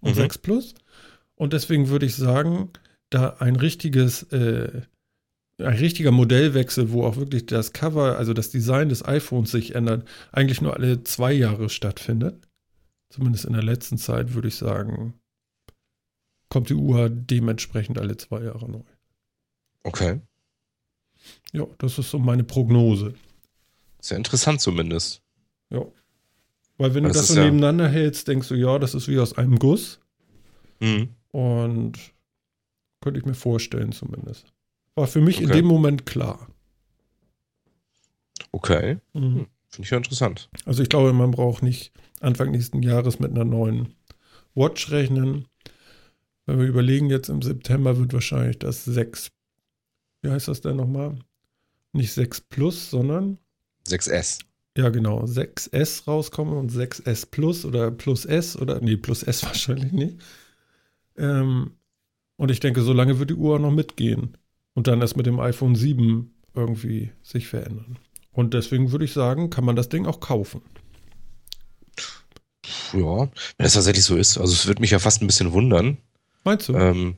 A: und
B: Mhm.
A: 6 Plus. Und deswegen würde ich sagen, da ein richtiges, äh, ein richtiger Modellwechsel, wo auch wirklich das Cover, also das Design des iPhones sich ändert, eigentlich nur alle zwei Jahre stattfindet. Zumindest in der letzten Zeit würde ich sagen, kommt die Uhr dementsprechend alle zwei Jahre neu.
B: Okay.
A: Ja, das ist so meine Prognose.
B: Sehr interessant zumindest.
A: Ja. Weil wenn
B: Das
A: du das so
B: ja-
A: nebeneinander hältst, denkst du, ja, das ist wie aus einem Guss.
B: Mhm.
A: Und könnte ich mir vorstellen zumindest. War für mich in
B: Okay.
A: dem Moment klar.
B: Okay.
A: Mhm.
B: Finde ich ja interessant.
A: Also ich glaube, man braucht nicht Anfang nächsten Jahres mit einer neuen Watch rechnen. Wenn wir überlegen, jetzt im September wird wahrscheinlich das 6, wie heißt das denn nochmal? Nicht 6 Plus, sondern
B: 6S.
A: Ja, genau. 6S rauskommen und 6S Plus oder Plus S oder nee, Plus S wahrscheinlich nicht. Ähm, und ich denke, so lange wird die Uhr noch mitgehen. Und dann erst mit dem iPhone 7 irgendwie sich verändern. Und deswegen würde ich sagen, kann man das Ding auch kaufen.
B: Ja, wenn das tatsächlich so ist. Also es würde mich ja fast ein bisschen wundern.
A: Meinst du?
B: Ähm,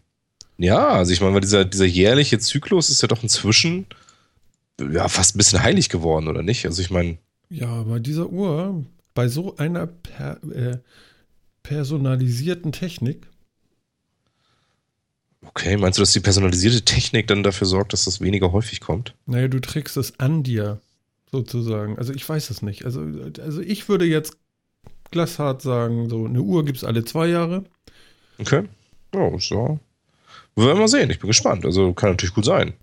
B: ja, also ich meine, weil dieser, dieser jährliche Zyklus ist ja doch inzwischen ja fast ein bisschen heilig geworden, oder nicht? Also ich meine.
A: Ja, bei dieser Uhr, bei so einer per, äh, personalisierten Technik.
B: Okay, meinst du, dass die personalisierte Technik dann dafür sorgt, dass das weniger häufig kommt?
A: Naja, du trägst es an dir, sozusagen. Also ich weiß es nicht. Also, also ich würde jetzt glashart sagen, so eine Uhr gibt es alle zwei Jahre.
B: Okay. Ja, so. Wir werden mal sehen. Ich bin gespannt. Also kann natürlich gut sein.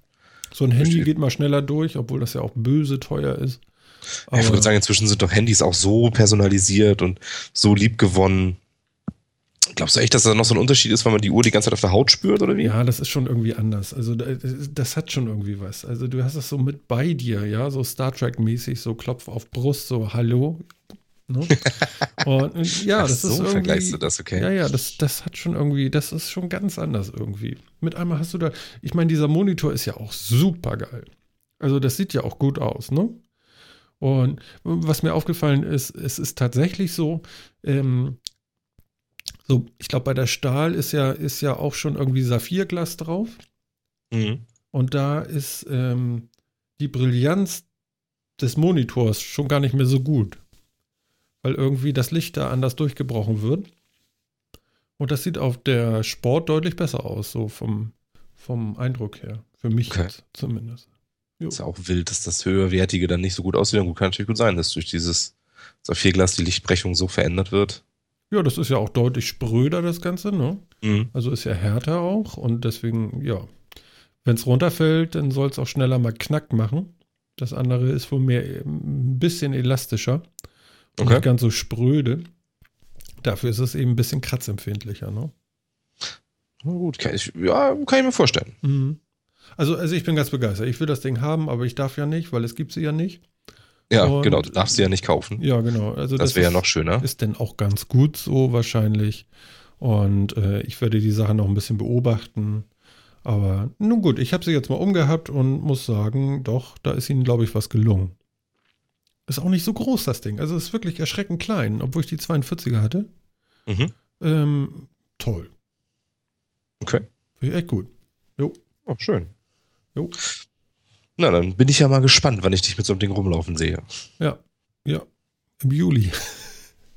A: So ein Handy geht mal schneller durch, obwohl das ja auch böse teuer ist.
B: Aber ich würde sagen, inzwischen sind doch Handys auch so personalisiert und so lieb gewonnen. Glaubst du echt, dass da noch so ein Unterschied ist, weil man die Uhr die ganze Zeit auf der Haut spürt oder wie?
A: Ja, das ist schon irgendwie anders. Also das hat schon irgendwie was. Also du hast das so mit bei dir, ja, so Star Trek mäßig, so Klopf auf Brust, so Hallo. Ne? Und ja, das
B: so,
A: ist irgendwie.
B: vergleichst du das, okay?
A: Ja, ja, das, das hat schon irgendwie, das ist schon ganz anders irgendwie. Mit einmal hast du da, ich meine, dieser Monitor ist ja auch super geil. Also das sieht ja auch gut aus, ne? Und was mir aufgefallen ist, es ist tatsächlich so, ähm, so, ich glaube, bei der Stahl ist ja, ist ja auch schon irgendwie Saphirglas drauf.
B: Mhm.
A: Und da ist ähm, die Brillanz des Monitors schon gar nicht mehr so gut. Weil irgendwie das Licht da anders durchgebrochen wird. Und das sieht auf der Sport deutlich besser aus, so vom, vom Eindruck her. Für mich
B: Okay.
A: jetzt zumindest. Jo.
B: Ist ja auch wild, dass das höherwertige dann nicht so gut aussieht. Und gut, kann natürlich gut sein, dass durch dieses Saphirglas die Lichtbrechung so verändert wird.
A: Ja, das ist ja auch deutlich spröder, das Ganze, ne?
B: Mhm.
A: Also ist ja härter auch und deswegen, ja, wenn es runterfällt, dann soll es auch schneller mal Knack machen. Das andere ist wohl mehr ein bisschen elastischer
B: Okay.
A: nicht ganz so spröde. Dafür ist es eben ein bisschen kratzempfindlicher, ne?
B: Na gut, kann ich, ja, kann ich mir vorstellen.
A: Mhm. Also, also ich bin ganz begeistert. Ich will das Ding haben, aber ich darf ja nicht, weil es gibt sie ja nicht.
B: Ja,
A: Und-
B: genau, du darfst sie ja nicht kaufen.
A: Ja, genau. Also
B: das wäre ja noch schöner.
A: Ist denn auch ganz gut so wahrscheinlich. Und äh, ich werde die Sache noch ein bisschen beobachten. Aber nun gut, ich habe sie jetzt mal umgehabt und muss sagen, doch, da ist ihnen, glaube ich, was gelungen. Ist auch nicht so groß, das Ding. Also ist wirklich erschreckend klein, obwohl ich die 42er hatte.
B: Mhm.
A: Ähm, toll.
B: Okay.
A: Finde ich echt gut.
B: Oh, schön.
A: Jo.
B: Na, dann bin ich ja mal gespannt, wann ich dich mit so einem Ding rumlaufen sehe.
A: Ja. Ja. Im Juli.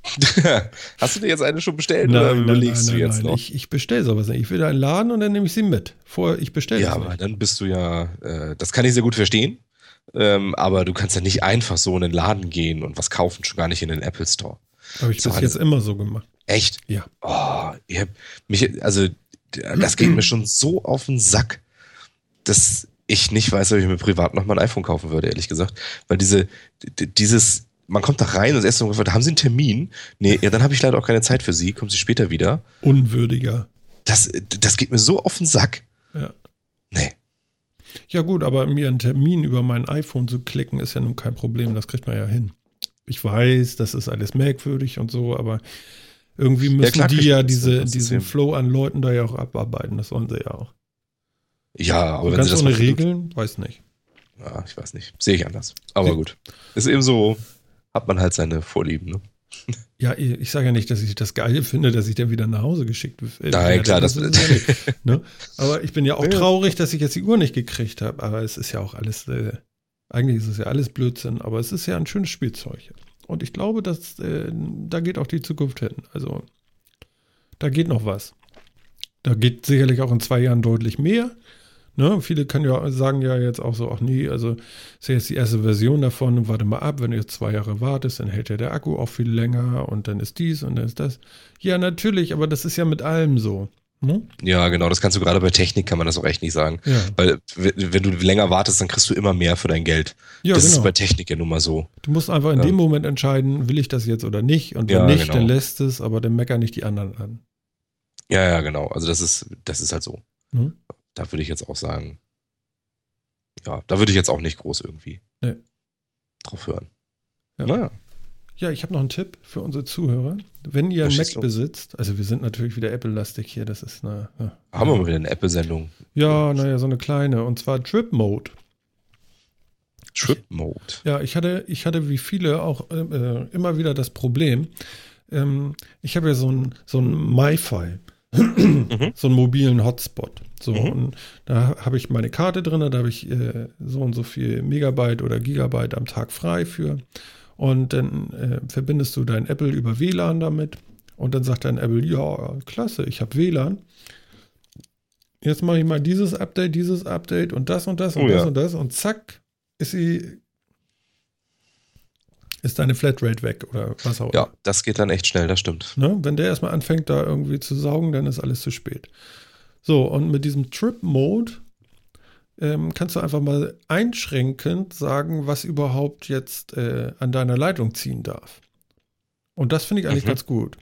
B: Hast du dir jetzt eine schon bestellt oder überlegst du jetzt noch?
A: Ich, ich bestelle sowas nicht. Ich will da einen Laden und dann nehme ich sie mit. Vorher, ich bestelle
B: Ja, aber
A: nicht.
B: dann bist du ja, äh, das kann ich sehr gut verstehen. Ähm, aber du kannst ja nicht einfach so in den Laden gehen und was kaufen, schon gar nicht in den Apple Store.
A: Habe ich
B: so
A: bis jetzt immer so gemacht.
B: Echt?
A: Ja.
B: Oh, ihr habt mich, also das geht mir schon so auf den Sack, dass ich nicht weiß, ob ich mir privat noch mal ein iPhone kaufen würde, ehrlich gesagt. Weil diese, dieses, man kommt da rein und das erste Mal gefragt, haben Sie einen Termin? Nee, ja, dann habe ich leider auch keine Zeit für Sie, kommen Sie später wieder.
A: Unwürdiger.
B: Das, das geht mir so auf den Sack.
A: Ja.
B: Nee.
A: Ja, gut, aber mir einen Termin über mein iPhone zu klicken, ist ja nun kein Problem. Das kriegt man ja hin. Ich weiß, das ist alles merkwürdig und so, aber irgendwie müssen
B: klar
A: die ja diese, diesen
B: ja-
A: Flow an Leuten da ja auch abarbeiten. Das sollen sie ja auch.
B: Ja, aber
A: Und
B: wenn
A: ganz
B: Sie das
A: ohne
B: mal-
A: Regeln, weiß nicht.
B: Ja, ich weiß nicht. Sehe ich anders. Aber
A: Ja.
B: gut. Ist eben so, hat man halt seine Vorlieben, ne?
A: Ja, ich sage ja nicht, dass ich das geil finde, dass ich dann wieder nach Hause geschickt äh,
B: Nein,
A: werde.
B: klar, das-
A: ist ja nicht, ne? Aber ich bin ja auch
B: Ja.
A: traurig, dass ich jetzt die Uhr nicht gekriegt habe. Aber es ist ja auch alles, äh, eigentlich ist es ja alles Blödsinn, aber es ist ja ein schönes Spielzeug. Und ich glaube, dass äh, da geht auch die Zukunft hin. Also da geht noch was. Da geht sicherlich auch in zwei Jahren deutlich mehr. Ne? Viele können ja sagen ja jetzt auch so, ach nee, also ist ja jetzt die erste Version davon, warte mal ab, wenn du jetzt zwei Jahre wartest, dann hält ja der Akku auch viel länger und dann ist dies und dann ist das. Ja, natürlich, aber das ist ja mit allem so. Ne?
B: Ja, genau. Das kannst du gerade bei Technik, kann man das auch echt nicht sagen.
A: Ja,
B: Weil, wenn du länger wartest, dann kriegst du immer mehr für dein Geld.
A: ja
B: das ist
A: genau.
B: bei Technik ja nun mal so.
A: Du musst einfach in
B: Ja.
A: dem Moment entscheiden, will ich das jetzt oder nicht. Und wenn nicht,
B: genau.
A: dann lässt es, aber dann meckern nicht die anderen an.
B: Ja, ja, genau. Also das ist, das ist halt so.
A: Ne?
B: Da würde ich jetzt auch sagen, ja, da würde ich jetzt auch nicht groß irgendwie
A: Nee.
B: drauf hören.
A: Ja.
B: Naja.
A: Ja, ich habe noch einen Tipp für unsere Zuhörer. Wenn ihr einen Mac besitzt, also wir sind natürlich wieder Apple-lastig hier, das ist eine. Ja,
B: Haben wir mal wieder eine Apple-Sendung.
A: ja naja, so eine kleine. Und zwar Trip Mode.
B: Trip Mode.
A: Ja, ich hatte, ich hatte wie viele auch äh, äh, immer wieder das Problem. Ähm, ich habe ja so ein, so ein MiFi, so einen mobilen Hotspot. So,
B: Mhm.
A: und da habe ich meine Karte drin, da habe ich äh, so und so viel Megabyte oder Gigabyte am Tag frei für. Und dann äh, verbindest du dein Apple über WLAN damit. Und dann sagt dein Apple, ja, klasse, ich habe WLAN. Jetzt mache ich mal dieses Update, dieses Update und das und das und
B: Oh
A: das
B: ja.
A: und das. Und zack, ist sie, ist deine Flatrate weg oder was auch
B: Ja, das geht dann echt schnell, das stimmt.
A: Ne? Wenn der erstmal anfängt, da irgendwie zu saugen, dann ist alles zu spät. So, und mit diesem Trip-Mode ähm, kannst du einfach mal einschränkend sagen, was überhaupt jetzt äh, an deiner Leitung ziehen darf. Und das finde ich eigentlich
B: Mhm.
A: ganz gut.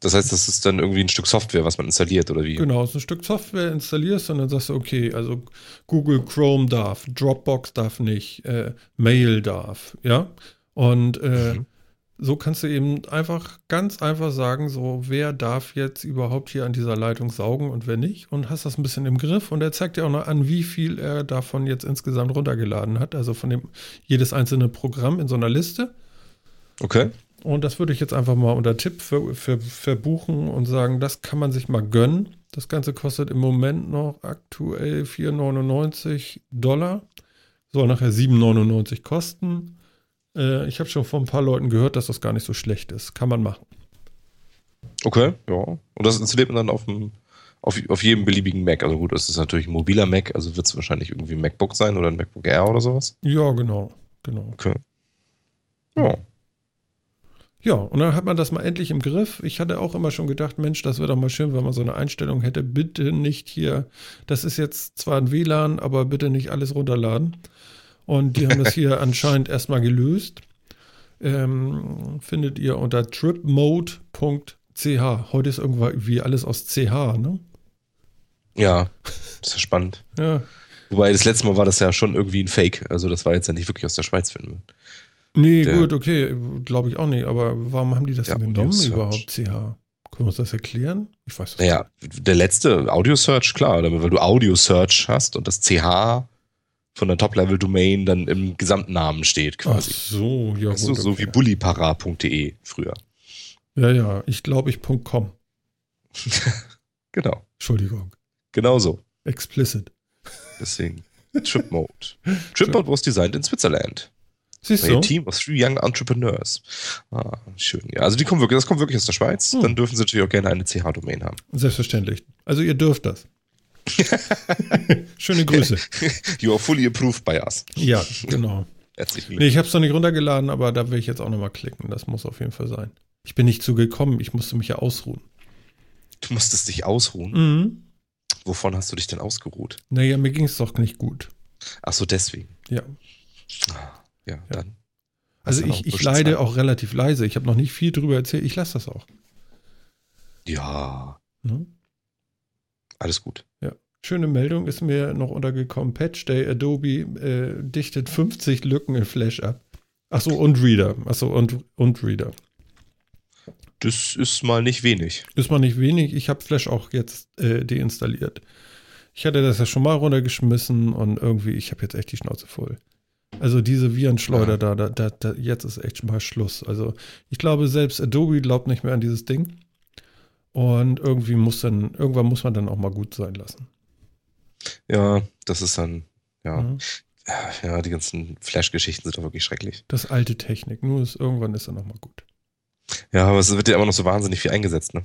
B: Das heißt, das ist dann irgendwie ein Stück Software, was man installiert oder wie?
A: Genau, so ein Stück Software installierst und dann sagst du, okay, also Google Chrome darf, Dropbox darf nicht, äh, Mail darf, ja. Und äh,
B: Mhm.
A: so kannst du eben einfach ganz einfach sagen, so wer darf jetzt überhaupt hier an dieser Leitung saugen und wer nicht und hast das ein bisschen im Griff und er zeigt dir auch noch an, wie viel er davon jetzt insgesamt runtergeladen hat, also von dem jedes einzelne Programm in so einer Liste.
B: Okay.
A: Und das würde ich jetzt einfach mal unter Tipp ver, ver, verbuchen und sagen, das kann man sich mal gönnen. Das Ganze kostet im Moment noch aktuell 4,99 Dollar. Soll nachher 7,99 kosten. Äh, ich habe schon von ein paar Leuten gehört, dass das gar nicht so schlecht ist. Kann man machen.
B: Okay, ja. Und das installiert man dann auf dem, auf, auf jedem beliebigen Mac. Also gut, das ist natürlich ein mobiler Mac, also wird es wahrscheinlich irgendwie ein MacBook sein oder ein MacBook Air oder sowas.
A: Ja, genau. genau.
B: Okay. Ja.
A: Ja, und dann hat man das mal endlich im Griff. Ich hatte auch immer schon gedacht, Mensch, das wäre doch mal schön, wenn man so eine Einstellung hätte. Bitte nicht hier, das ist jetzt zwar ein WLAN, aber bitte nicht alles runterladen. Und die haben das hier anscheinend erstmal gelöst. Ähm, findet ihr unter tripmode.ch. Heute ist irgendwie alles aus CH, ne?
B: Ja, das ist ja spannend.
A: Ja.
B: Wobei das letzte Mal war das ja schon irgendwie ein Fake. Also das war jetzt ja nicht wirklich aus der Schweiz finden.
A: Nee,
B: Der-
A: gut, okay, glaube ich auch nicht. Aber warum haben die das denn genommen
B: Audio-Search.
A: überhaupt, CH? Können wir uns das erklären? Ich weiß es
B: Naja, der letzte Audio Search, klar, weil du Audio Search hast und das CH von der Top-Level-Domain dann im Gesamtnamen steht
A: Ach
B: quasi.
A: so, ja
B: Weißt
A: gut.
B: du, so
A: okay.
B: wie bullipara.de früher.
A: Ja, ja, ich glaube, ich .com.
B: Genau,
A: Entschuldigung.
B: genau so.
A: Explicit.
B: Deswegen Trip Mode. Trip Mode was designed in Switzerland.
A: Siehst du?
B: a team of three young entrepreneurs. Ah, schön. Ja, also die kommen wirklich, das kommt wirklich aus der Schweiz.
A: Hm.
B: Dann dürfen sie natürlich auch gerne eine CH-Domain haben.
A: Selbstverständlich. Also ihr dürft das. Schöne Grüße.
B: You are fully approved by us.
A: Ja, genau.
B: Herzlichen
A: Nee, ich habe es noch nicht runtergeladen, aber da will ich jetzt auch nochmal klicken. Das muss auf jeden Fall sein. Ich bin nicht zugekommen, ich musste mich ja ausruhen.
B: Du musstest dich ausruhen.
A: Mhm.
B: Wovon hast du dich denn ausgeruht?
A: Naja, mir ging es doch nicht gut.
B: Ach so, deswegen.
A: Ja.
B: Ja, dann.
A: Also ich, ich leide
B: Zeit?
A: auch relativ leise. Ich habe noch nicht viel drüber erzählt. Ich lasse das auch.
B: Ja,
A: Ne?
B: alles gut.
A: Schöne Meldung ist mir noch untergekommen. Patch Day Adobe äh, dichtet 50 Lücken in Flash ab. Achso, und Reader. Achso, und, und Reader.
B: Das ist mal nicht wenig.
A: Ist mal nicht wenig. Ich habe Flash auch jetzt äh, deinstalliert. Ich hatte das ja schon mal runtergeschmissen und irgendwie, ich habe jetzt echt die Schnauze voll. Also diese Virenschleuder
B: Ja.
A: da, da, da, da, jetzt ist echt schon mal Schluss. Also ich glaube, selbst Adobe glaubt nicht mehr an dieses Ding. Und irgendwie muss dann, irgendwann muss man dann auch mal gut sein lassen.
B: Ja, das ist dann, ja,
A: Mhm.
B: ja, die ganzen Flash-Geschichten sind doch wirklich schrecklich.
A: Das alte Technik. Nur ist, irgendwann ist dann auch mal gut.
B: Ja, aber es wird ja immer noch so wahnsinnig viel eingesetzt, ne?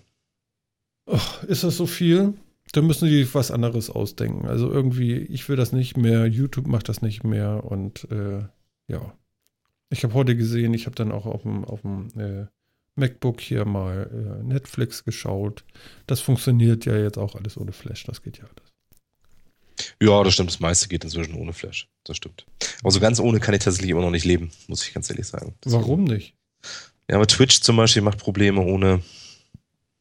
A: Ach, ist das so viel? Da müssen die was anderes ausdenken. Also irgendwie, ich will das nicht mehr, YouTube macht das nicht mehr und äh, ja. Ich habe heute gesehen, ich habe dann auch auf dem, auf dem äh, MacBook hier mal äh, Netflix geschaut. Das funktioniert ja jetzt auch alles ohne Flash, das geht ja alles.
B: Ja, das stimmt. Das meiste geht inzwischen ohne Flash. Das stimmt. Aber so ganz ohne kann ich tatsächlich immer noch nicht leben, muss ich ganz ehrlich sagen.
A: Warum nicht?
B: Ja, aber Twitch zum Beispiel macht Probleme ohne.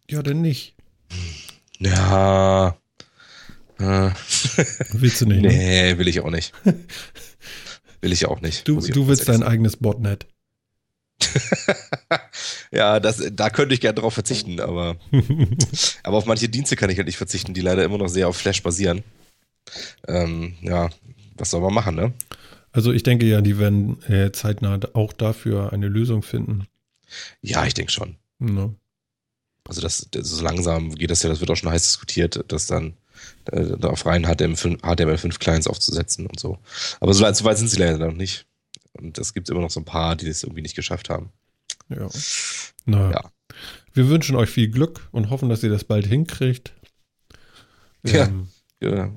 A: Ja, denn nicht.
B: Ja. Äh,
A: Willst du nicht? Ne?
B: nee, will ich auch nicht. Will ich auch nicht.
A: Du, du willst dein eigenes Botnet.
B: ja, das, da könnte ich gerne drauf verzichten, aber, aber auf manche Dienste kann ich halt nicht verzichten, die leider immer noch sehr auf Flash basieren. Ähm, ja, was soll man machen, ne?
A: Also ich denke ja, die werden äh, zeitnah auch dafür eine Lösung finden.
B: Ja, ich denke schon.
A: Ne?
B: Also das, das so langsam geht das ja, das wird auch schon heiß diskutiert, dass dann äh, auf rein HTML5, HTML5 Clients aufzusetzen und so. Aber so weit, so weit sind sie leider noch nicht. Und es gibt immer noch so ein paar, die das irgendwie nicht geschafft haben.
A: Ja. Na,
B: Ja.
A: Wir wünschen euch viel Glück und hoffen, dass ihr das bald hinkriegt.
B: Ja.
A: Ähm,
B: Ja,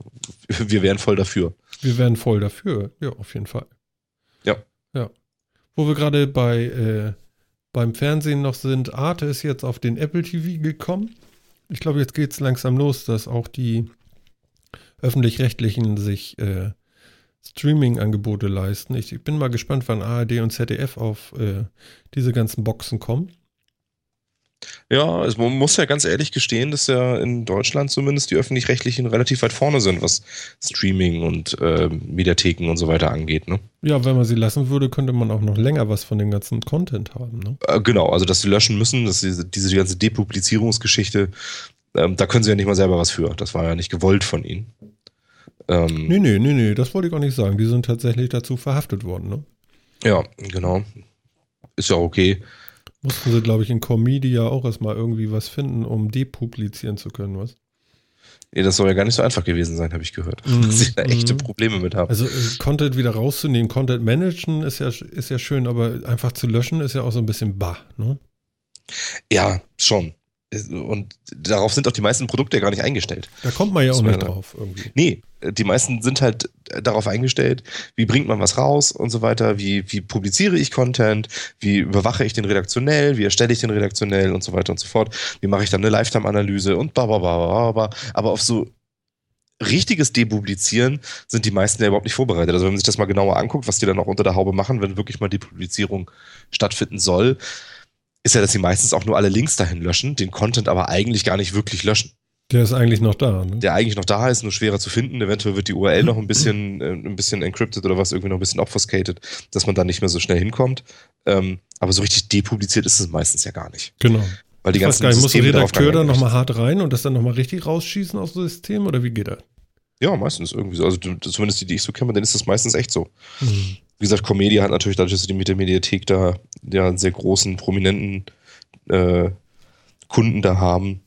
B: wir wären voll dafür.
A: wir werden voll dafür. Ja, auf jeden Fall.
B: Ja.
A: Ja. Wo wir gerade bei äh, beim Fernsehen noch sind, Arte ist jetzt auf den Apple TV gekommen. Ich glaube, jetzt geht es langsam los, dass auch die öffentlich-rechtlichen sich äh, Streaming-Angebote leisten. Ich, ich bin mal gespannt, wann ARD und ZDF auf äh, diese ganzen Boxen kommen.
B: Ja, also man muss ja ganz ehrlich gestehen, dass ja in Deutschland zumindest die öffentlich-rechtlichen relativ weit vorne sind, was Streaming und äh, Mediatheken und so weiter angeht. Ne?
A: Ja, wenn man sie lassen würde, könnte man auch noch länger was von dem ganzen Content haben. Ne?
B: Äh, genau, also dass sie löschen müssen, dass diese, diese ganze Depublizierungsgeschichte, ähm, da können sie ja nicht mal selber was für. Das war ja nicht gewollt von ihnen. Ähm,
A: Nee, nee, nee, nee, das wollte ich auch nicht sagen. Die sind tatsächlich dazu verhaftet worden. Ne?
B: Ja, genau. Ist ja okay.
A: Mussten sie, glaube ich, in Comedia auch erstmal irgendwie was finden, um depublizieren zu können, was?
B: Ja, das soll ja gar nicht so einfach gewesen sein, habe ich gehört.
A: Mhm,
B: Dass sie da echte
A: mhm.
B: Probleme mit haben.
A: Also äh, Content wieder rauszunehmen, Content managen ist ja, ist ja schön, aber einfach zu löschen ist ja auch so ein bisschen bah, ne?
B: Ja, schon. Und darauf sind auch die meisten Produkte ja gar nicht eingestellt.
A: Da kommt man ja auch nicht drauf irgendwie.
B: Nee, die meisten sind halt darauf eingestellt, wie bringt man was raus und so weiter, wie, wie publiziere ich Content, wie überwache ich den redaktionell, wie erstelle ich den redaktionell und so weiter und so fort, wie mache ich dann eine Lifetime-Analyse und bla bla bla bla bla. Aber auf so richtiges Depublizieren sind die meisten ja überhaupt nicht vorbereitet. Also wenn man sich das mal genauer anguckt, was die dann auch unter der Haube machen, wenn wirklich mal die Publizierung stattfinden soll, ist ja, dass sie meistens auch nur alle Links dahin löschen, den Content aber eigentlich gar nicht wirklich löschen
A: Der ist eigentlich noch da, ne?
B: der eigentlich noch da ist, nur schwerer zu finden. Eventuell wird die URL noch ein bisschen, äh, ein bisschen encrypted oder was irgendwie noch ein bisschen obfuscated, dass man da nicht mehr so schnell hinkommt. Ähm, aber so richtig depubliziert ist es meistens ja gar nicht.
A: Genau.
B: Weil die
A: ich weiß
B: ganzen
A: gar nicht, muss der Redakteur da nochmal hart rein und das dann nochmal richtig rausschießen aus dem System oder wie geht das?
B: Ja, meistens irgendwie so. Also zumindest die, die ich so kenne, dann ist das meistens echt so.
A: Hm.
B: Wie gesagt, Comedia hat natürlich dadurch, dass sie die mit der Mediathek da ja einen sehr großen, prominenten äh, Kunden da haben,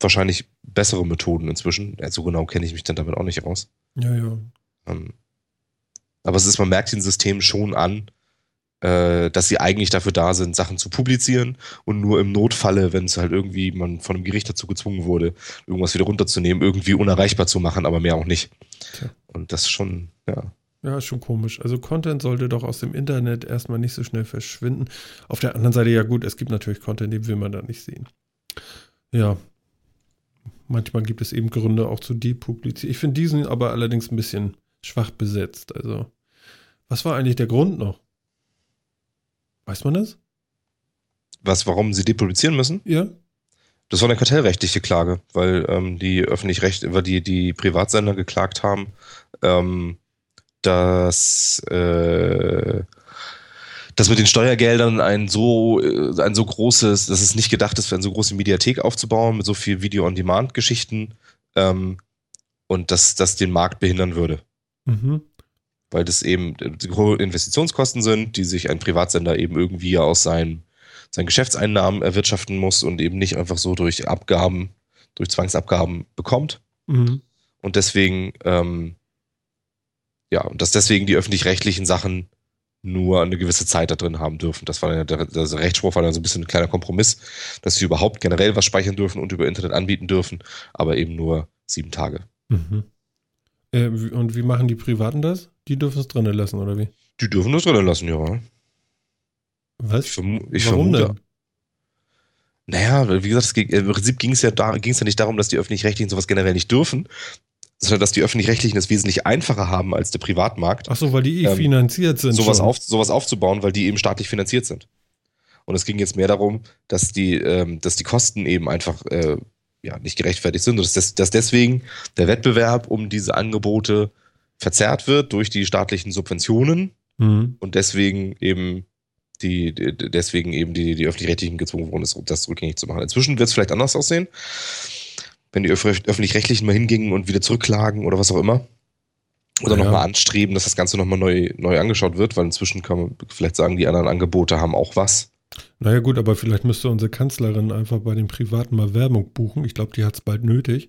B: wahrscheinlich bessere Methoden inzwischen. So genau kenne ich mich dann damit auch nicht aus.
A: Ja, ja.
B: Ähm, aber es ist, man merkt den Systemen schon an, äh, dass sie eigentlich dafür da sind, Sachen zu publizieren und nur im Notfalle, wenn es halt irgendwie man von einem Gericht dazu gezwungen wurde, irgendwas wieder runterzunehmen, irgendwie unerreichbar zu machen, aber mehr auch nicht.
A: Tja.
B: Und das ist schon, ja.
A: Ja, ist schon komisch. Also Content sollte doch aus dem Internet erstmal nicht so schnell verschwinden. Auf der anderen Seite, ja gut, es gibt natürlich Content, den will man da nicht sehen. Ja. Manchmal gibt es eben Gründe auch zu depublizieren. Ich finde diesen aber allerdings ein bisschen schwach besetzt. Also, was war eigentlich der Grund noch? Weiß man das?
B: Was, warum sie depublizieren müssen?
A: Ja?
B: Das war eine kartellrechtliche Klage, weil ähm, die öffentlich-recht, über die die Privatsender geklagt haben, ähm, dass äh, dass mit den Steuergeldern ein so äh, ein so großes, dass es nicht gedacht ist, für eine so große Mediathek aufzubauen mit so viel Video-on-Demand-Geschichten ähm, und dass das den Markt behindern würde,
A: Mhm.
B: weil das eben die hohe Investitionskosten sind, die sich ein Privatsender eben irgendwie aus seinen seinen Geschäftseinnahmen erwirtschaften muss und eben nicht einfach so durch Abgaben, durch Zwangsabgaben bekommt.
A: Mhm.
B: Und deswegen, ähm, ja, und dass deswegen die öffentlich-rechtlichen Sachen nur eine gewisse Zeit da drin haben dürfen. Das war dann der, der Rechtsspruch war dann so ein bisschen ein kleiner Kompromiss, dass sie überhaupt generell was speichern dürfen und über Internet anbieten dürfen, aber eben nur sieben Tage.
A: Mhm. Äh, und wie machen die Privaten das? Die dürfen es drinnen lassen, oder wie?
B: Die dürfen das drinnen lassen, ja.
A: Was?
B: Ich, ich
A: Warum
B: vermute.
A: denn?
B: Naja, wie gesagt, es ging, im Prinzip ging es ja, da, ging es ja nicht darum, dass die Öffentlich-Rechtlichen sowas generell nicht dürfen, sondern dass die Öffentlich-Rechtlichen es wesentlich einfacher haben als der Privatmarkt.
A: Ach so, weil die eh
B: Ähm,
A: finanziert sind.
B: sowas, auf, sowas aufzubauen, weil die eben staatlich finanziert sind. Und es ging jetzt mehr darum, dass die, ähm, dass die Kosten eben einfach äh, ja, nicht gerechtfertigt sind und dass, dass deswegen der Wettbewerb um diese Angebote verzerrt wird durch die staatlichen Subventionen
A: Mhm.
B: und deswegen eben die, die deswegen eben die, die öffentlich-rechtlichen gezwungen wurden, das rückgängig zu machen. Inzwischen wird es vielleicht anders aussehen, wenn die öffentlich-rechtlichen mal hingingen und wieder zurückklagen oder was auch immer. Oder ja. nochmal anstreben, dass das Ganze nochmal neu, neu angeschaut wird, weil inzwischen kann man vielleicht sagen, die anderen Angebote haben auch was.
A: Naja gut, aber vielleicht müsste unsere Kanzlerin einfach bei den Privaten mal Werbung buchen. Ich glaube, die hat es bald nötig.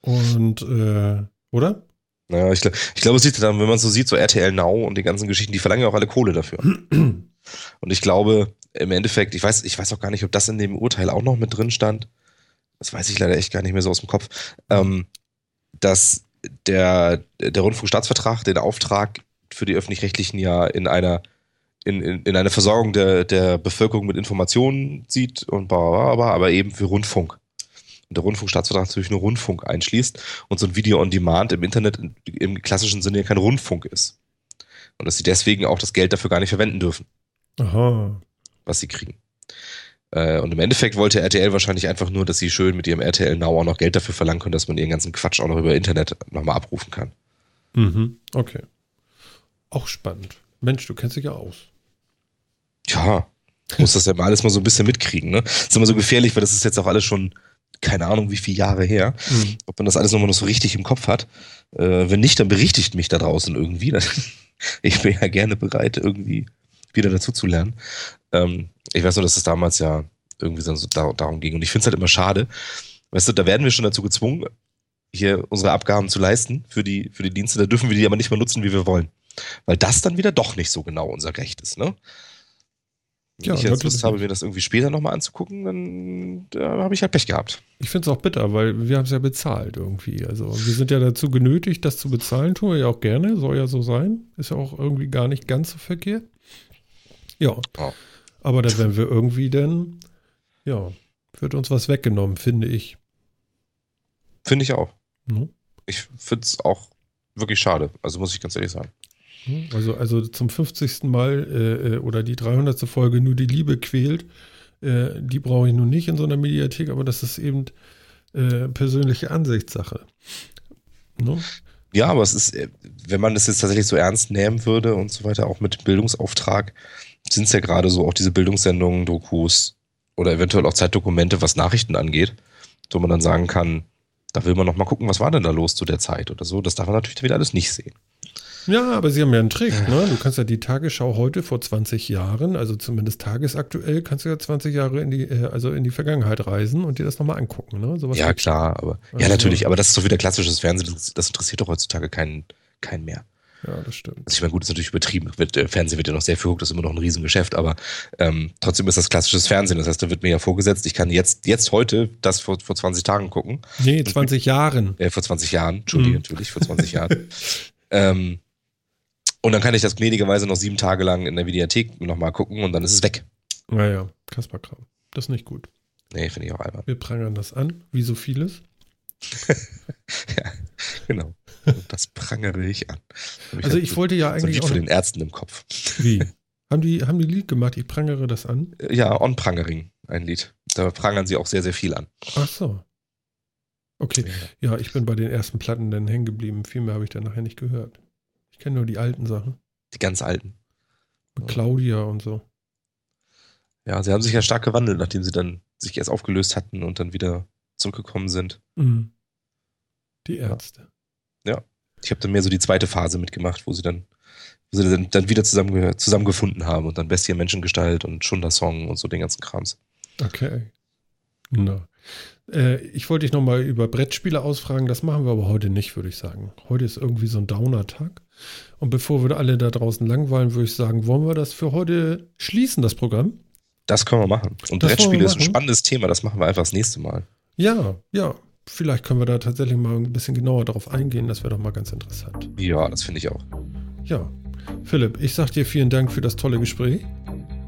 A: Und, äh, oder?
B: Naja, ich, ich glaube, es liegt daran, wenn man so sieht, so RTL Now und die ganzen Geschichten, die verlangen ja auch alle Kohle dafür. und ich glaube, im Endeffekt, ich weiß, ich weiß auch gar nicht, ob das in dem Urteil auch noch mit drin stand. Das weiß ich leider echt gar nicht mehr so aus dem Kopf. Ähm, dass der, der Rundfunkstaatsvertrag den Auftrag für die öffentlich-rechtlichen ja in einer in, in, in eine Versorgung der, der Bevölkerung mit Informationen sieht und bla, bla, bla, aber eben für Rundfunk. Und der Rundfunkstaatsvertrag natürlich nur Rundfunk einschließt und so ein Video on Demand im Internet im klassischen Sinne kein Rundfunk ist. Und dass sie deswegen auch das Geld dafür gar nicht verwenden dürfen. Aha. Was sie kriegen. Äh, und im Endeffekt wollte RTL wahrscheinlich einfach nur, dass sie schön mit ihrem RTL Now auch noch Geld dafür verlangen können, dass man ihren ganzen Quatsch auch noch über Internet nochmal abrufen kann.
A: Mhm, okay. Auch spannend. Mensch, du kennst dich ja aus.
B: Ja, muss das ja mal alles mal so ein bisschen mitkriegen, ne? Ist immer so gefährlich, weil das ist jetzt auch alles schon, keine Ahnung, wie viele Jahre her. Mhm. Ob man das alles nochmal noch so richtig im Kopf hat. Äh, wenn nicht, dann berichtigt mich da draußen irgendwie. ich bin ja gerne bereit, irgendwie wieder dazu zu lernen. Ähm, ich weiß nur, dass es damals ja irgendwie so darum ging. Und ich finde es halt immer schade. Weißt du, da werden wir schon dazu gezwungen, hier unsere Abgaben zu leisten für die, für die Dienste. Da dürfen wir die aber nicht mehr nutzen, wie wir wollen. Weil das dann wieder doch nicht so genau unser Recht ist, ne? Wenn ja, ich jetzt Lust habe, mir das irgendwie später nochmal anzugucken, dann da habe ich halt Pech gehabt.
A: Ich finde es auch bitter, weil wir haben es ja bezahlt irgendwie. Also wir sind ja dazu genötigt, das zu bezahlen, tun wir ja auch gerne, soll ja so sein. Ist ja auch irgendwie gar nicht ganz so verkehrt. Ja. Oh. Aber da werden wir irgendwie dann, ja, wird uns was weggenommen, finde ich.
B: Finde ich auch. Mhm. Ich finde es auch wirklich schade, also muss ich ganz ehrlich sagen.
A: Also, also zum 50. Mal äh, äh, oder die 300. Folge nur die Liebe quält. Äh, die brauche ich nun nicht in so einer Mediathek, aber das ist eben äh, persönliche Ansichtssache.
B: Ne? Ja, aber es ist, äh, wenn man das jetzt tatsächlich so ernst nehmen würde und so weiter, auch mit Bildungsauftrag, sind es ja gerade so auch diese Bildungssendungen, Dokus oder eventuell auch Zeitdokumente, was Nachrichten angeht, wo man dann sagen kann, da will man noch mal gucken, was war denn da los zu der Zeit oder so. Das darf man natürlich wieder alles nicht sehen.
A: Ja, aber sie haben ja einen Trick. Ne? Du kannst ja die Tagesschau heute vor 20 Jahren, also zumindest tagesaktuell, kannst du ja 20 Jahre in die, äh, also in die Vergangenheit reisen und dir das nochmal angucken. Ne?
B: Sowas ja, klar. Aber, also, ja, natürlich. Aber das ist doch wieder klassisches Fernsehen. Das, das interessiert doch heutzutage keinen, keinen mehr.
A: Ja, das stimmt.
B: Also ich meine, gut, ist natürlich übertrieben. Wird, äh, Fernsehen wird ja noch sehr verguckt, das ist immer noch ein Riesengeschäft, aber ähm, trotzdem ist das klassisches Fernsehen. Das heißt, da wird mir ja vorgesetzt, ich kann jetzt, jetzt heute das vor, vor 20 Tagen gucken.
A: Nee, 20 Jahren.
B: Äh, vor 20 Jahren, Entschuldige, hm. natürlich, vor 20 Jahren. ähm, und dann kann ich das gnädigerweise noch sieben Tage lang in der Mediathek nochmal gucken und dann ist es weg.
A: Naja, Kasperkram. Das ist nicht gut.
B: Nee, finde ich auch albern.
A: Wir prangern das an, wie so vieles.
B: ja, genau. Das prangere ich an.
A: Ich also ich wollte ja eigentlich. So
B: Lied von den Ärzten im Kopf.
A: Wie? Haben die, haben die Lied gemacht? Ich prangere das an?
B: Ja, On Prangering, ein Lied. Da prangern sie auch sehr, sehr viel an.
A: Ach so. Okay. Ja, ich bin bei den ersten Platten dann hängen geblieben. Viel mehr habe ich dann nachher nicht gehört. Ich kenne nur die alten Sachen.
B: Die ganz alten.
A: Mit Claudia und so.
B: Ja, sie haben sich ja stark gewandelt, nachdem sie dann sich erst aufgelöst hatten und dann wieder zurückgekommen sind.
A: Mhm. Die Ärzte.
B: Ich habe dann mehr so die zweite Phase mitgemacht, wo sie dann, wo sie dann, dann wieder zusammen, zusammengefunden haben und dann Bestie Menschengestalt und Schunder-Song und so den ganzen Krams.
A: Okay. Na. Äh, ich wollte dich nochmal über Brettspiele ausfragen, das machen wir aber heute nicht, würde ich sagen. Heute ist irgendwie so ein Downer-Tag. Und bevor wir alle da draußen langweilen, würde ich sagen, wollen wir das für heute schließen, das Programm?
B: Das können wir machen. Und das Brettspiele ist ein spannendes Thema, das machen wir einfach das nächste Mal.
A: Ja, ja. Vielleicht können wir da tatsächlich mal ein bisschen genauer darauf eingehen, das wäre doch mal ganz interessant.
B: Ja, das finde ich auch.
A: Ja. Philipp, ich sage dir vielen Dank für das tolle Gespräch.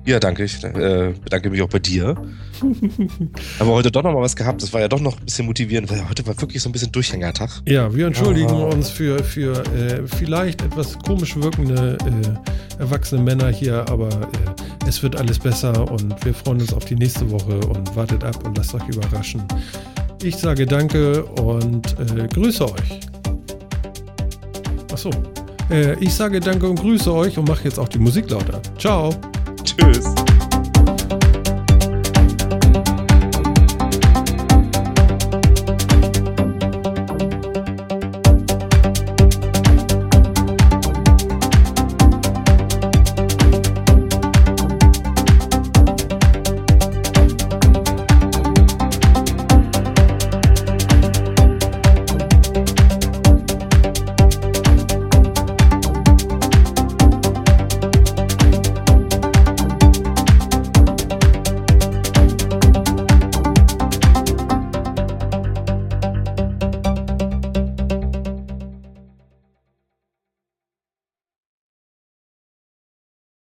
B: Ja, danke. Ich äh, bedanke mich auch bei dir. Haben wir heute doch noch mal was gehabt. Das war ja doch noch ein bisschen motivierend, weil heute war wirklich so ein bisschen Durchhängertag.
A: Ja, wir entschuldigen oh. uns für, für äh, vielleicht etwas komisch wirkende äh, erwachsene Männer hier, aber äh, es wird alles besser und wir freuen uns auf die nächste Woche und wartet ab und lasst euch überraschen. Ich sage danke und äh, grüße euch. Achso. Äh, ich sage danke und grüße euch und mache jetzt auch die Musik lauter. Ciao.
B: Tschüss.